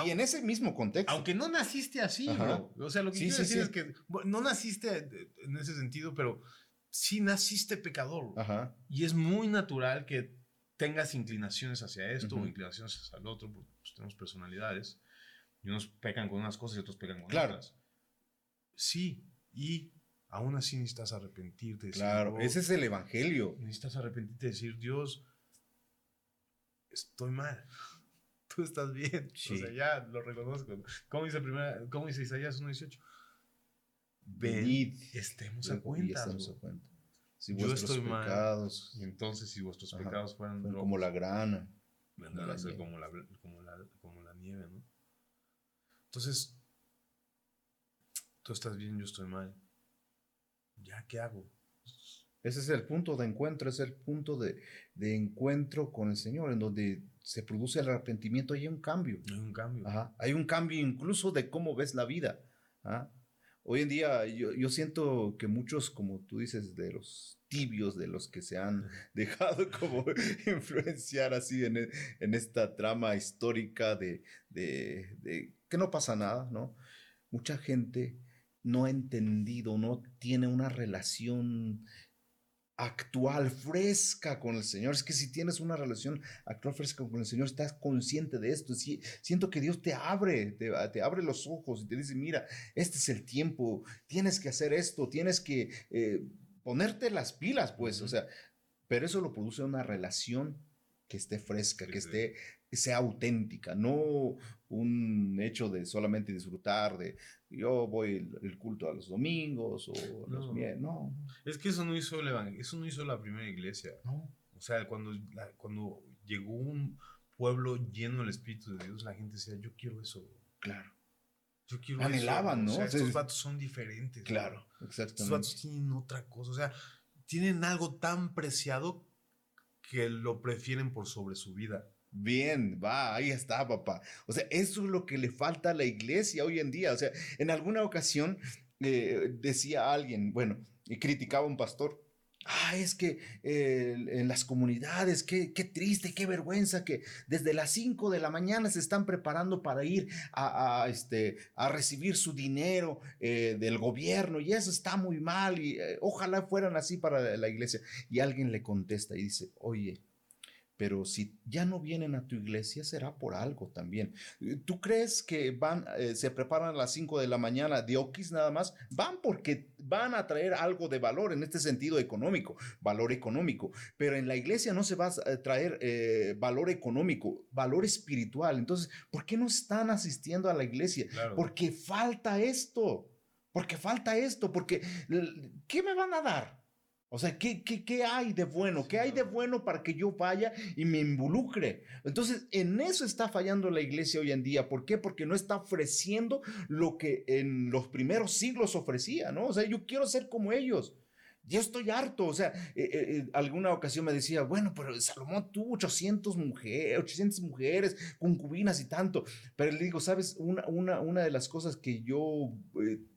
Y en ese mismo contexto. Aunque no naciste así, bro. O sea, lo que quiero decir es que no naciste en ese sentido, pero sí naciste pecador. Ajá. Y es muy natural que tengas inclinaciones hacia esto o inclinaciones hacia el otro, porque pues, tenemos personalidades y unos pecan con unas cosas y otros pecan con claro. otras. Sí, y aún así necesitas arrepentirte. Claro, ese es el evangelio. Necesitas arrepentirte y decir, Dios, estoy mal. Tú estás bien. O sea, ya lo reconozco. ¿Cómo dice, primera, cómo dice Isaías 1.18? Ven, estemos a cuenta. Estemos a cuenta si yo vuestros estoy pecados. Mal, entonces, si vuestros pecados fueran como la grana, vendrán a ser como la, como, la, como la nieve, ¿no? Entonces, tú estás bien, yo estoy mal. ¿Ya qué hago? Ese es el punto de encuentro, es el punto de, de, encuentro con el Señor, en donde se produce el arrepentimiento y hay un cambio. Hay un cambio. Ajá. Hay un cambio incluso de cómo ves la vida. ¿ah? Hoy en día yo, siento que muchos, como tú dices, de los tibios, de los que se han [laughs] dejado como [laughs] influenciar así en, en esta trama histórica de, de, de, que no pasa nada, ¿no? Mucha gente no ha entendido, no tiene una relación actual, fresca con el Señor. Es que si tienes una relación actual, fresca con el Señor, estás consciente de esto. siento que Dios te abre, te, abre los ojos y te dice, mira, este es el tiempo, tienes que hacer esto, tienes que eh, ponerte las pilas, pues, o sea, pero eso lo produce una relación que esté fresca, que esté sea auténtica, no un hecho de solamente disfrutar de yo voy el, culto a los domingos o los miércoles, no. Es que eso no hizo el eso no hizo la primera iglesia. No. O sea, cuando, cuando llegó un pueblo lleno del Espíritu de Dios, la gente decía, yo quiero eso. Claro. Yo quiero Anhelaban, ¿no? O sea, estos vatos son diferentes. Claro, exactamente. Estos vatos tienen otra cosa. O sea, tienen algo tan preciado que lo prefieren por sobre su vida. Bien, va, ahí está, papá. O sea, eso es lo que le falta a la iglesia hoy en día. O sea, en alguna ocasión eh, decía alguien, bueno, y criticaba a un pastor. Ah, es que eh, en las comunidades, qué, qué, triste, qué vergüenza que desde las 5 de la mañana se están preparando para ir a, este, a recibir su dinero eh, del gobierno y eso está muy mal y ojalá fueran así para la iglesia. Y alguien le contesta y dice, oye, pero si ya no vienen a tu iglesia será por algo también. Eh, ¿Tú crees que van, eh, se preparan a las 5 de la mañana de Oquis nada más? Van porque van a traer algo de valor en este sentido económico, valor económico, pero en la iglesia no se va a traer eh, valor económico, valor espiritual. Entonces, ¿por qué no están asistiendo a la iglesia? Porque falta esto, porque falta esto, porque ¿qué me van a dar? O sea, ¿qué, qué, hay de bueno? ¿Qué hay de bueno para que yo vaya y me involucre? Entonces, en eso está fallando la iglesia hoy en día. ¿Por qué? Porque no está ofreciendo lo que en los primeros siglos ofrecía, ¿no? O sea, yo quiero ser como ellos. Yo estoy harto, o sea, eh, eh, eh, alguna ocasión me decía, bueno, pero Salomón tuvo 800 mujeres, 800 mujeres, concubinas y tanto, pero le digo, ¿sabes? Una, una, una de las cosas que yo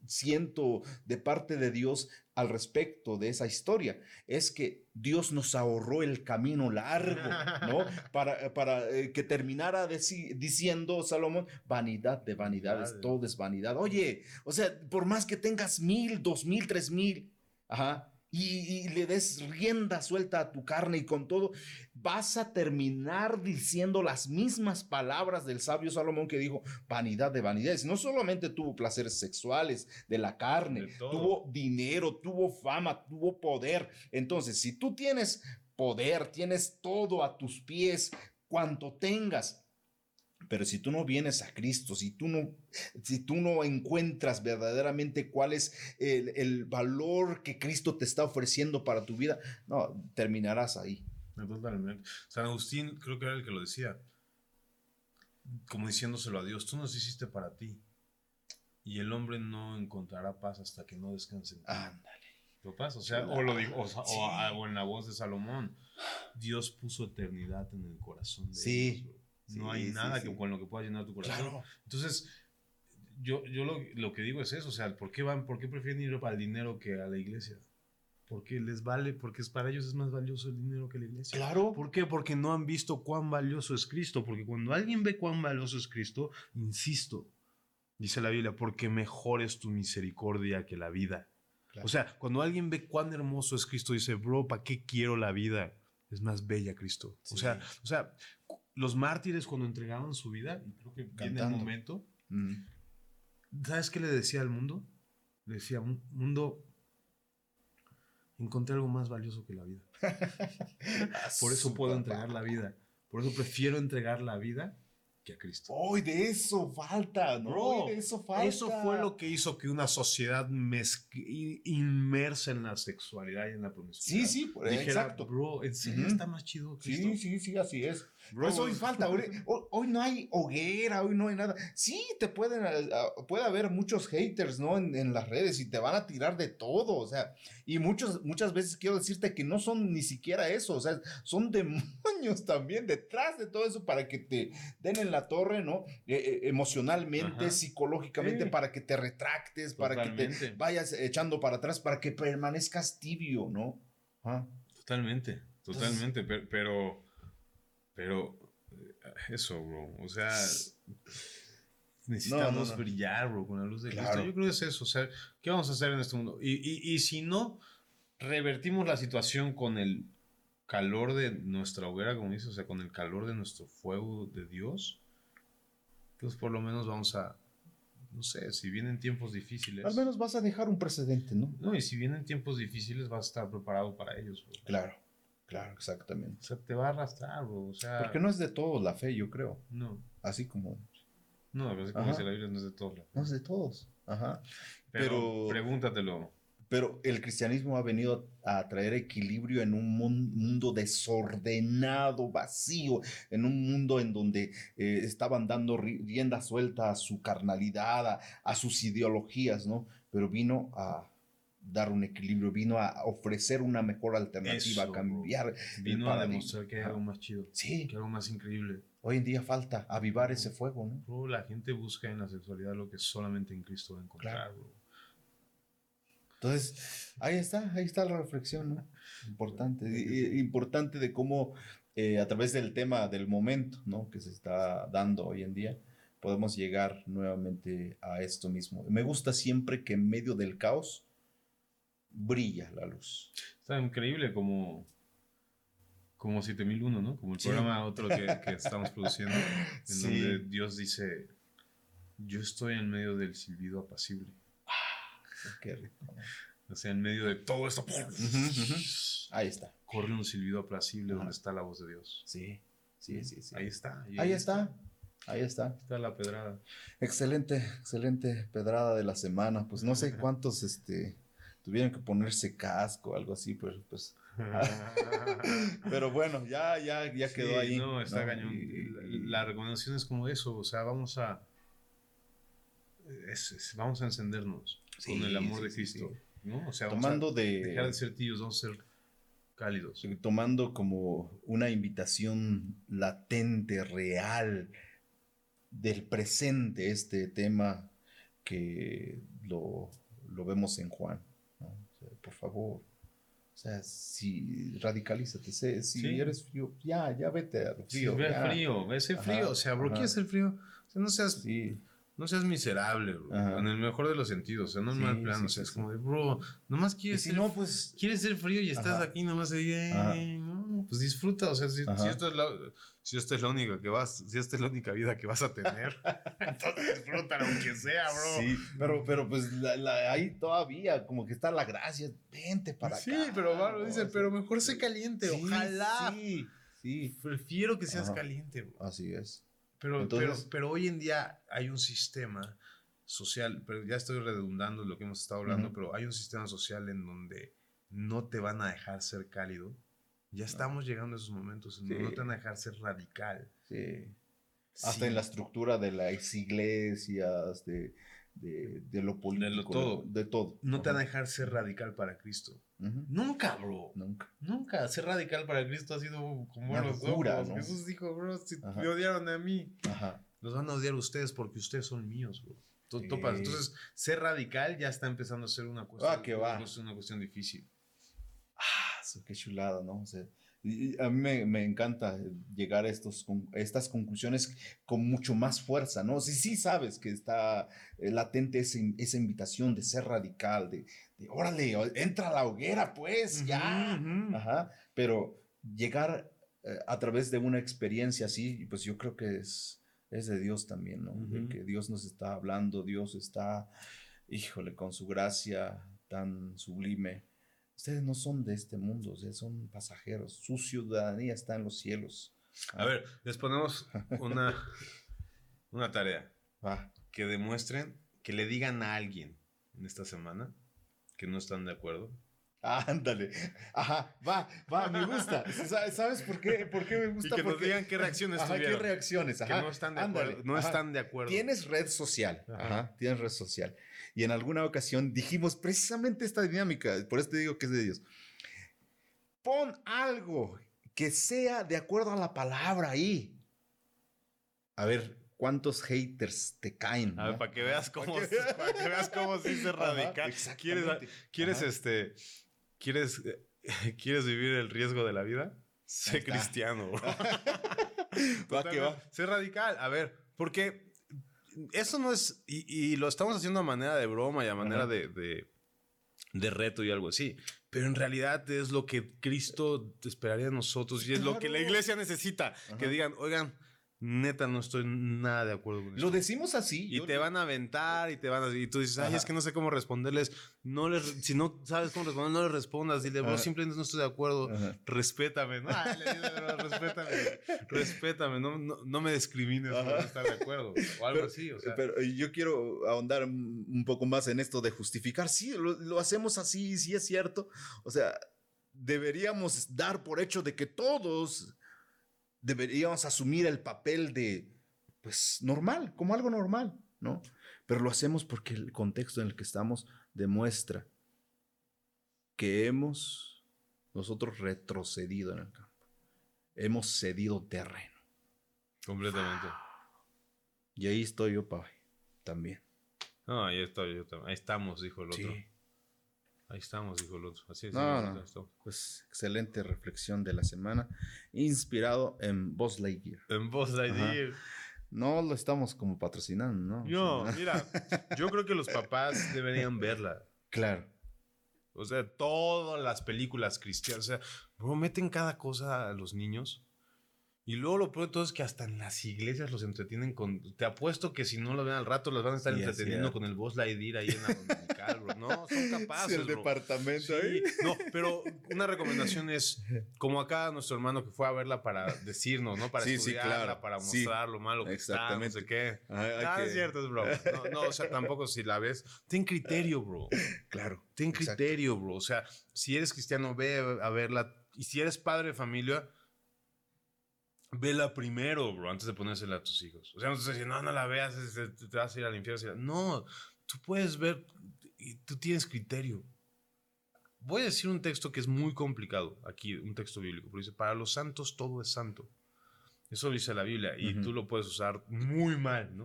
siento de parte de Dios al respecto de esa historia es que Dios nos ahorró el camino largo, ¿no? [laughs] Para, para que terminara diciendo Salomón, vanidad de vanidades, todo es vanidad. Oye, o sea, por más que tengas mil, dos mil, tres mil, ajá, y, le des rienda suelta a tu carne y con todo, vas a terminar diciendo las mismas palabras del sabio Salomón que dijo, vanidad de vanidades. No solamente tuvo placeres sexuales de la carne, tuvo dinero, tuvo fama, tuvo poder. Entonces, si tú tienes poder, tienes todo a tus pies, cuanto tengas, pero si tú no vienes a Cristo, si tú no, si tú no encuentras verdaderamente cuál es el, valor que Cristo te está ofreciendo para tu vida, no, terminarás ahí. Totalmente. San Agustín creo que era el que lo decía, como diciéndoselo a Dios, tú nos hiciste para ti y el hombre no encontrará paz hasta que no descanse. Ándale. O sea, o, lo digo, o, en la voz de Salomón, Dios puso eternidad en el corazón de sí. No hay nada que, con lo que pueda llenar tu corazón. Entonces, yo, yo lo, lo, que digo es eso, o sea, ¿por qué, van, ¿por qué prefieren ir al dinero que a la iglesia? Porque les vale, porque es, para ellos es más valioso el dinero que la iglesia. Claro. ¿Por qué? Porque no han visto cuán valioso es Cristo. Porque cuando alguien ve cuán valioso es Cristo, insisto, dice la Biblia, porque mejor es tu misericordia que la vida. O sea, cuando alguien ve cuán hermoso es Cristo, dice, bro, ¿para qué quiero la vida? Es más bella Cristo. O, sea, o sea, los mártires cuando entregaron su vida, y creo que viene el momento, ¿sabes qué le decía al mundo? Le decía, mundo, encontré algo más valioso que la vida. [laughs] Por eso puedo entregar la vida. Por eso prefiero entregar la vida que a Cristo. Hoy de eso falta, ¿no? de eso falta. Eso fue lo que hizo que una sociedad inmersa en la sexualidad y en la promiscuidad. Sí, sí, exacto. Bro, en serio está más chido Cristo. Sí, sí, sí, así es. Bro, eso hoy falta. [laughs] Hoy, no hay hoguera, hoy no hay nada. Sí, te pueden, puede haber muchos haters, ¿no? En, en, las redes y te van a tirar de todo, o sea, y muchos, muchas veces quiero decirte que no son ni siquiera eso, o sea, son [laughs] demonios también detrás de todo eso para que te den en la torre, ¿no? Eh, eh, emocionalmente, psicológicamente, para que te retractes, para que te vayas echando para atrás, para que permanezcas tibio, ¿no? Totalmente, totalmente, pero, pero, eh, eso, bro, o sea, necesitamos brillar, bro, con la luz de Cristo. Yo creo que es eso, o sea, ¿qué vamos a hacer en este mundo? Y, y si no, revertimos la situación con el calor de nuestra hoguera, como dice, o sea, con el calor de nuestro fuego de Dios, pues por lo menos vamos a, no sé, si vienen tiempos difíciles. Al menos vas a dejar un precedente, ¿no? No, y si vienen tiempos difíciles vas a estar preparado para ellos. Claro, claro, exactamente. O sea, te va a arrastrar, bro. O sea... Porque no es de todos la fe, yo creo. No. Así como... No, así como dice la Biblia, no es de todos. No es de todos. Ajá. Pero, Pero pregúntatelo. Pero el cristianismo ha venido a traer equilibrio en un mundo desordenado, vacío, en un mundo en donde eh, estaban dando rienda suelta a su carnalidad, a, sus ideologías, ¿no? Pero vino a dar un equilibrio, vino a ofrecer una mejor alternativa, a cambiar. Vino a demostrar que hay algo más chido. Sí. Que algo más increíble. Hoy en día falta avivar ese fuego, ¿no? la gente busca en la sexualidad lo que solamente en Cristo va a encontrar, entonces, ahí está, ahí está la reflexión, ¿no? Importante, importante de cómo eh, a través del tema del momento, ¿no? Que se está dando hoy en día, podemos llegar nuevamente a esto mismo. Me gusta siempre que en medio del caos brilla la luz. Está increíble como como 7001, ¿no? Como el programa otro que, estamos produciendo, en [laughs] donde Dios dice, yo estoy en medio del silbido apacible. Qué rico. O sea, en medio de todo esto. Ahí está. Corre un silbido aplacible donde está la voz de Dios. Sí, sí, sí. sí. Ahí está. Ahí, está. Ahí está. Está la pedrada. Excelente, excelente pedrada de la semana. Pues no sé [laughs] cuántos este, tuvieron que ponerse casco o algo así, pues. pues [laughs] pero bueno, ya, ya, ya quedó ahí. No, está cañón. la recomendación es como eso, o sea, vamos a vamos a encendernos con el amor de Cristo. ¿no? O sea, tomando de, dejar de ser tíos, vamos a ser cálidos. Tomando como una invitación latente, real, del presente este tema que lo, vemos en Juan. Por favor. O sea, si radicalízate, si eres frío, ya, ya vete al frío. Sí, ve frío, ve ese frío. o sea, ¿por qué es el frío? O sea, no seas. Sí no seas miserable, bro. En el mejor de los sentidos, o sea, no en mal plan, o sea, es como de, bro, nomás quieres si no, pues... Quieres ser frío y estás aquí nomás ahí, no, pues disfruta, o sea, si, esto es la, si esta es la única que vas, si esta es la única vida que vas a tener, [laughs] entonces disfruta aunque sea, bro. Sí, pero, pero pues la, ahí todavía como que está la gracia, vente para sí, acá. Sí, pero bro, dice, pero mejor sé caliente, ojalá. Sí, sí. Prefiero que seas caliente, bro. Así es. Pero, pero, hoy en día hay un sistema social, pero ya estoy redundando lo que hemos estado hablando, pero hay un sistema social en donde no te van a dejar ser cálido. Ya estamos llegando a esos momentos en donde no te van a dejar ser radical. Sí. Hasta en la estructura de las iglesias, de de, de lo político. De lo todo. De todo. No te van a dejar ser radical para Cristo. Nunca, bro. Nunca. Nunca. Ser radical para Cristo ha sido como Una los locura, ojos. ¿no? Jesús dijo, bro, si Ajá. me odiaron a mí, Ajá. los van a odiar ustedes porque ustedes son míos, bro. Sí. topas. Entonces, ser radical ya está empezando a ser una cuestión, Ah, que va. una cuestión difícil. Qué chulada, ¿no? O sea, a mí me, me encanta llegar a, estos, a estas conclusiones con mucho más fuerza, ¿no? Sí, sí sabes que está eh, latente esa, in- esa invitación de ser radical, de, de, órale, entra a la hoguera, pues, ya. Ajá, pero llegar eh, a través de una experiencia así, pues yo creo que es, es de Dios también, ¿no? De que Dios nos está hablando, Dios está, híjole, con su gracia tan sublime. Ustedes no son de este mundo, o sea, son pasajeros. Su ciudadanía está en los cielos. A ver, les ponemos una, [laughs] una tarea. Va. Que demuestren, que le digan a alguien en esta semana que no están de acuerdo. Ah, ándale. Ajá, va, va, me gusta. Sa- ¿Sabes por qué? ¿Por qué me Y gusta? que nos Porque- digan qué reacciones Ajá, ¿qué tuvieron. reacciones? que Ajá, no están de ándale, acuerdo. No ajá. están de acuerdo. Tienes red social. Ajá. Tienes red social. Y en alguna ocasión dijimos precisamente esta dinámica. Por eso te digo que es de Dios. Pon algo que sea de acuerdo a la palabra ahí. A ver, ¿cuántos haters te caen? A ver, no? para que veas [laughs] cómo, Para que- para que veas cómo sí se Ajá, radical. ¿Quieres, quieres Ajá. este, quieres, eh, [laughs] quieres vivir el riesgo de la vida? Sé cristiano. [laughs] Va que va. Sé radical. A ver, porque eso no es, y, y lo estamos haciendo a manera de broma y a manera de, de, de reto y algo así. Pero en realidad es lo que Cristo esperaría de nosotros y es lo que la iglesia necesita. Que digan, oigan, neta, no estoy nada de acuerdo con eso. Lo decimos así. Y yo- te van a aventar y te van a... Y tú dices, ay, Ajá. es que no sé cómo responderles. No les, si no sabes cómo responder, no les respondas. Dile, bro, simplemente no estoy de acuerdo. Ajá. Respétame. No, Ay, le dices, bro, respétame. Respétame. No, no, no me discrimines por Ajá. no estar de acuerdo. O [laughs] algo Pero- así. O sea, Pero yo quiero ahondar un un poco más en esto de justificar. Sí, lo, lo hacemos así, sí es cierto. O sea, deberíamos dar por hecho de que todos deberíamos asumir el papel de, pues, normal, como algo normal, ¿no? Pero lo hacemos porque el contexto en el que estamos demuestra que hemos nosotros retrocedido en el campo. Hemos cedido terreno. completamente. Y ahí estoy yo, Pablo, también. No, ahí, estoy, yo también. ahí estamos, dijo el otro. Ahí estamos, dijo el otro. Así es. No, no. estamos. Pues excelente reflexión de la semana, inspirado en Buzz Lightyear. En Ajá. ahí. No lo estamos como patrocinando, ¿no? No, O sea, mira, [laughs] yo creo que los papás deberían verla. claro. O sea, todas las películas cristianas. O sea, bro, meten cada cosa a los niños. Y luego lo peor de todo es que hasta en las iglesias los entretienen con. Te apuesto que si no lo ven al rato, los van a estar Sí, entreteniendo con el Buzz Lightyear ahí en la dominical, bro. No, son capaces. [laughs] Sí, el bro. departamento Sí, ahí. no, pero una recomendación es, como acá nuestro hermano que fue a verla para decirnos, ¿no? Para Sí, sí, estudiarla, claro. para mostrar lo malo que está, no sé Exactamente. qué. Ah, que- es cierto, broma. No, no, o sea, tampoco si la ves. Ten criterio, bro. Claro. Ten Exacto. criterio, bro. O sea, si eres cristiano, ve a verla. Y si eres padre de familia, vela primero, bro, antes de ponérsela a tus hijos. O sea, no te estoy diciendo, no, no la veas, te vas a ir al infierno. No, tú puedes ver, y tú tienes criterio. Voy a decir un texto que es muy complicado aquí, un texto bíblico, pero dice, para los santos todo es santo. Eso dice la Biblia y tú lo puedes usar muy mal, ¿no?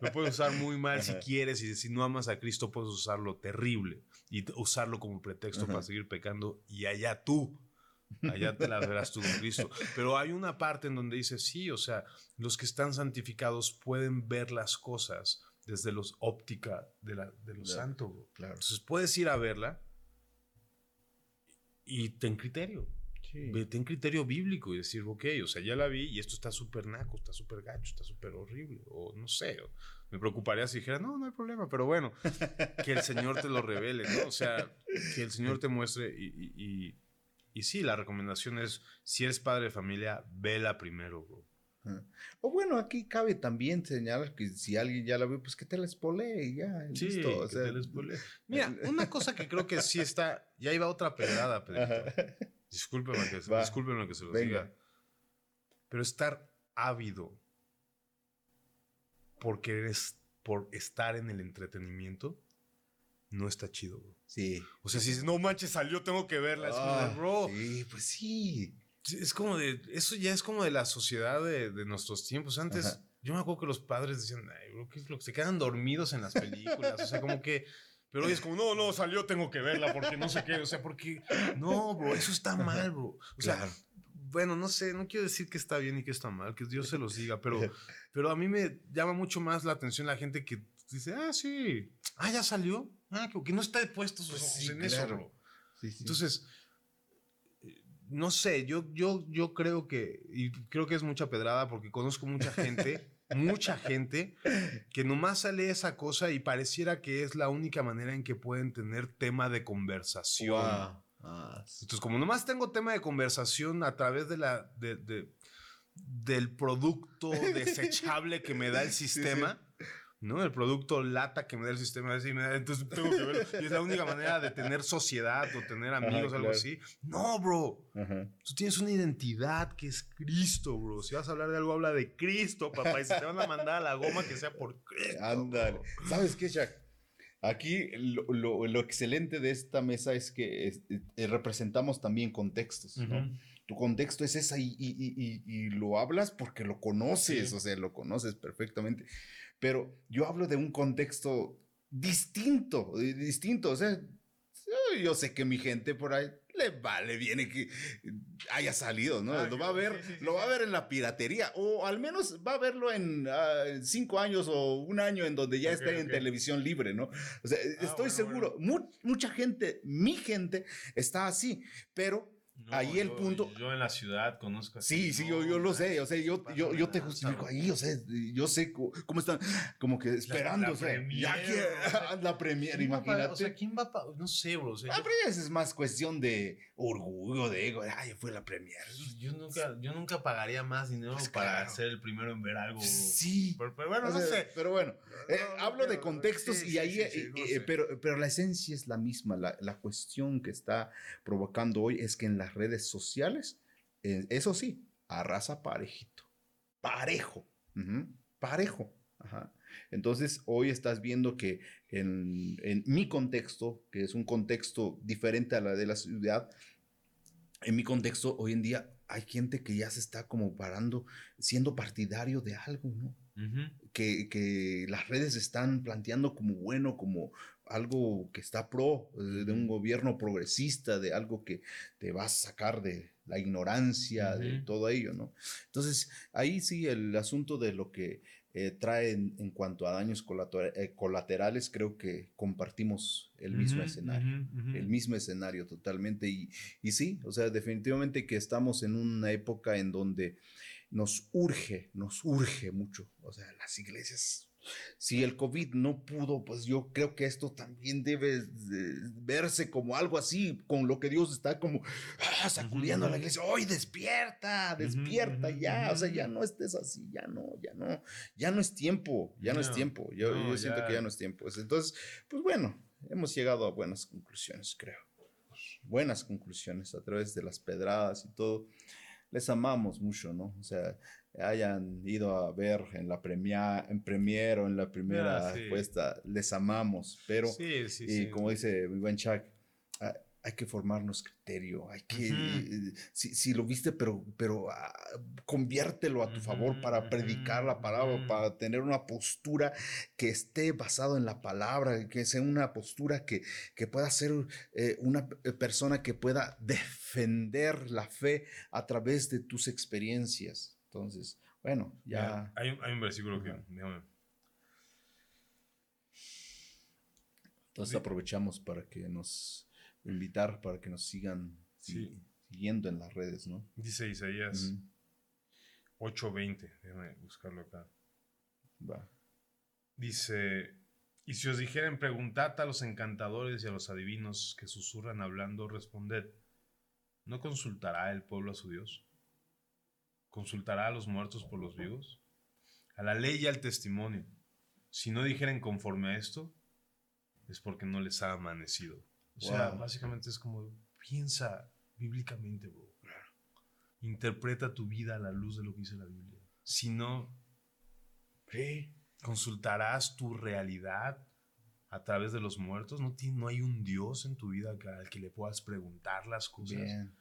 lo puedes usar muy mal si quieres y si no amas a Cristo puedes usarlo terrible y usarlo como pretexto para seguir pecando y allá tú, allá te las verás tú con Cristo. Pero hay una parte en donde dice, sí, o sea, los que están santificados pueden ver las cosas desde los óptica de, la, de lo Ya. santo. bro. Claro. Entonces puedes ir a verla y ten criterio. Sí. Ten criterio bíblico y decir, ok, o sea, ya la vi y esto está súper naco, está súper gacho, está súper horrible. O no sé, o me preocuparía si dijera, no, no hay problema, pero bueno, que el Señor te lo revele, ¿no? O sea, que el Señor te muestre y, y, y, y sí, la recomendación es, si eres padre de familia, vela primero, bro. Ajá. O bueno, aquí cabe también señalar que si alguien ya la ve, pues que te la spoilee y ya. Sí, listo, o que sea, te les pole- [laughs] Mira, una cosa que creo que sí está, ya iba otra pedrada, Pedrito. Ajá. Discúlpeme que, se- discúlpenme que se los Venga. diga. Pero estar ávido por querer por estar en el entretenimiento, no está chido, bro. Sí. O sea, si dices, no manches, salió, tengo que verla. Es como de, Ah, bro. Sí, pues sí. Es como de, eso ya es como de la sociedad de, de nuestros tiempos. Antes, Ajá. yo me acuerdo que los padres decían, ay, bro, ¿qué es lo que se quedan dormidos en las películas? O sea, como que, pero hoy es como, no, no, salió, tengo que verla porque no sé qué. O sea, porque, no, bro, eso está mal, bro. O sea, bueno, no sé, no quiero decir que está bien y que está mal, que Dios se los diga, pero, [laughs] pero a mí me llama mucho más la atención la gente que dice, ah, sí, ah, ya salió, ah, que, no está puesto sus Pues ojos sí, en eso, claro. Sí, sí. Entonces, eh, no sé, yo, yo, yo creo que, y creo que es mucha pedrada porque conozco mucha gente, [laughs] mucha gente, que nomás sale esa cosa y pareciera que es la única manera en que pueden tener tema de conversación. Ah. Entonces, como nomás tengo tema de conversación a través de la, de- de- del producto [laughs] desechable que me da el sistema, ¿no? El producto lata que me da el sistema, así me da- entonces tengo que verlo. Y es la única manera de tener sociedad o tener amigos, algo claro. así. No, bro. Ajá. Tú tienes una identidad que es Cristo, bro. Si vas a hablar de algo, habla de Cristo, papá. Y si te van a mandar a la goma, que sea por Cristo. Ándale. ¿Sabes qué, Jack? Aquí lo, lo- lo excelente de esta mesa es que es- eh, representamos también contextos. Tu contexto es esa y, y- y- y- y lo hablas porque lo conoces, Sí. o sea, lo conoces perfectamente. Pero yo hablo de un contexto distinto, distinto, o sea, yo sé que mi gente por ahí le vale, viene que haya salido, ¿no? Ah, lo va a ver, sí, sí, sí, lo va a sí. ver en la piratería, o al menos va a verlo en ah, cinco años o un año en donde ya Ok, está en ok. televisión libre, ¿no? O sea, estoy bueno, seguro, mu- mucha gente, mi gente está así, pero No, ahí el yo- punto... Yo en la ciudad conozco así. Sí, sí, yo, no, yo lo sé, o sea, yo, yo, yo te justifico ahí, o sea, yo sé cómo están, como que esperando, la o sea, premier, ya que la premier, imagínate. O sea, ¿quién va a pagar? No sé, bro. O sea, La yo- premier es más cuestión de orgullo, de ego, de, ay, fue la premier. yo, nunca, yo nunca pagaría más dinero Pues para claro. ser el primero en ver algo. Sí. Pero, pero bueno, O no sea, sé. Pero bueno, eh, No, no hablo de quiero- contextos sí, y ahí, sí, sí, eh, no eh, pero, pero la esencia es la misma. La, la cuestión que está provocando hoy es que en las redes sociales, eh, eso sí, arrasa parejito. Parejo. Parejo. Ajá. Entonces, hoy estás viendo que en, en mi contexto, que es un contexto diferente a la de la ciudad, en mi contexto, hoy en día hay gente que ya se está como parando, siendo partidario de algo, ¿no? Que, que las redes están planteando como bueno, como algo que está pro, de un gobierno progresista, de algo que te va a sacar de la ignorancia, de todo ello, ¿no? Entonces, ahí sí el asunto de lo que eh, trae en, cuanto a daños colater- eh, colaterales, creo que compartimos el mismo escenario el mismo escenario totalmente. Y, y sí, o sea, definitivamente que estamos en una época en donde nos urge, nos urge mucho. O sea, las iglesias, si el COVID no pudo, pues yo creo que esto también debe de verse como algo así, con lo que Dios está como ah, sacudiendo a la iglesia. ¡Hoy despierta! ¡Despierta ya! O sea, ya no estés así, ya no, ya no, ya no es tiempo, ya no, es tiempo. Yo, no, yo siento ya. que ya no es tiempo. Entonces, pues bueno, hemos llegado a buenas conclusiones, creo. Buenas conclusiones a través de las pedradas y todo. Les amamos mucho, ¿no? O sea, hayan ido a ver en la premia, en premier o en la primera Ah, sí. puesta, les amamos, pero Sí, sí, y como dice mi buen Chuck, ah, hay que formarnos criterio, hay que, Ujú. eh, si, si lo viste, pero, pero ah, conviértelo a tu favor Ujú, para predicar la palabra, ujú. para tener una postura que esté basado en la palabra, que sea una postura que, que pueda ser eh, una persona que pueda defender la fe a través de tus experiencias. Entonces, bueno, ya... Hay, un- hay un versículo que. Déjame- Entonces Sí. aprovechamos para que nos invitar, para que nos sigan Sí. siguiendo en las redes, ¿no? Dice Isaías Ujú. 8:20. Déjame buscarlo acá. Va. Dice, y si os dijeren, preguntad a los encantadores y a los adivinos que susurran hablando, responded, ¿no consultará el pueblo a su Dios? ¿Consultará a los muertos por los vivos? A la ley y al testimonio. Si no dijeren conforme a esto, es porque no les ha amanecido. O sea, Wow. básicamente es como, piensa bíblicamente, bro. Interpreta tu vida a la luz de lo que dice la Biblia. Si no, Sí. consultarás tu realidad a través de los muertos. No, no hay un Dios en tu vida al que le puedas preguntar las cosas. Bien.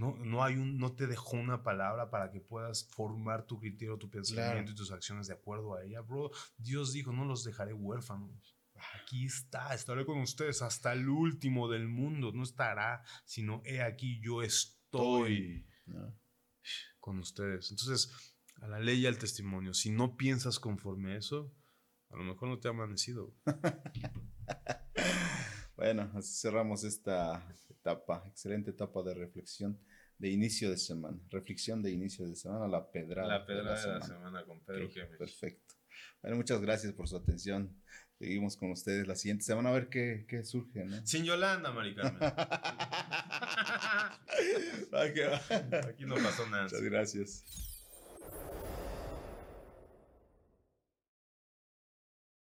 No, no, hay un, no te dejó una palabra para que puedas formar tu criterio, tu pensamiento y tus acciones de acuerdo a ella, bro. Dios dijo, no los dejaré huérfanos. Aquí está, estaré con ustedes hasta el último del mundo. No estará, sino he aquí, yo estoy ¿no? con ustedes. Entonces, a la ley y al testimonio, si no piensas conforme a eso, a lo mejor no te ha amanecido. [laughs] Bueno, así cerramos esta etapa, excelente etapa de reflexión de inicio de semana. Reflexión de inicio de semana, la pedrada. La pedra de la semana con Pedro Ok, Gemes. perfecto. Bueno, muchas gracias por su atención. Seguimos con ustedes la siguiente semana a ver qué, qué surge, ¿no? Sin Yolanda, Mari Carmen. [laughs] [laughs] Va. Aquí no pasó nada. Muchas gracias.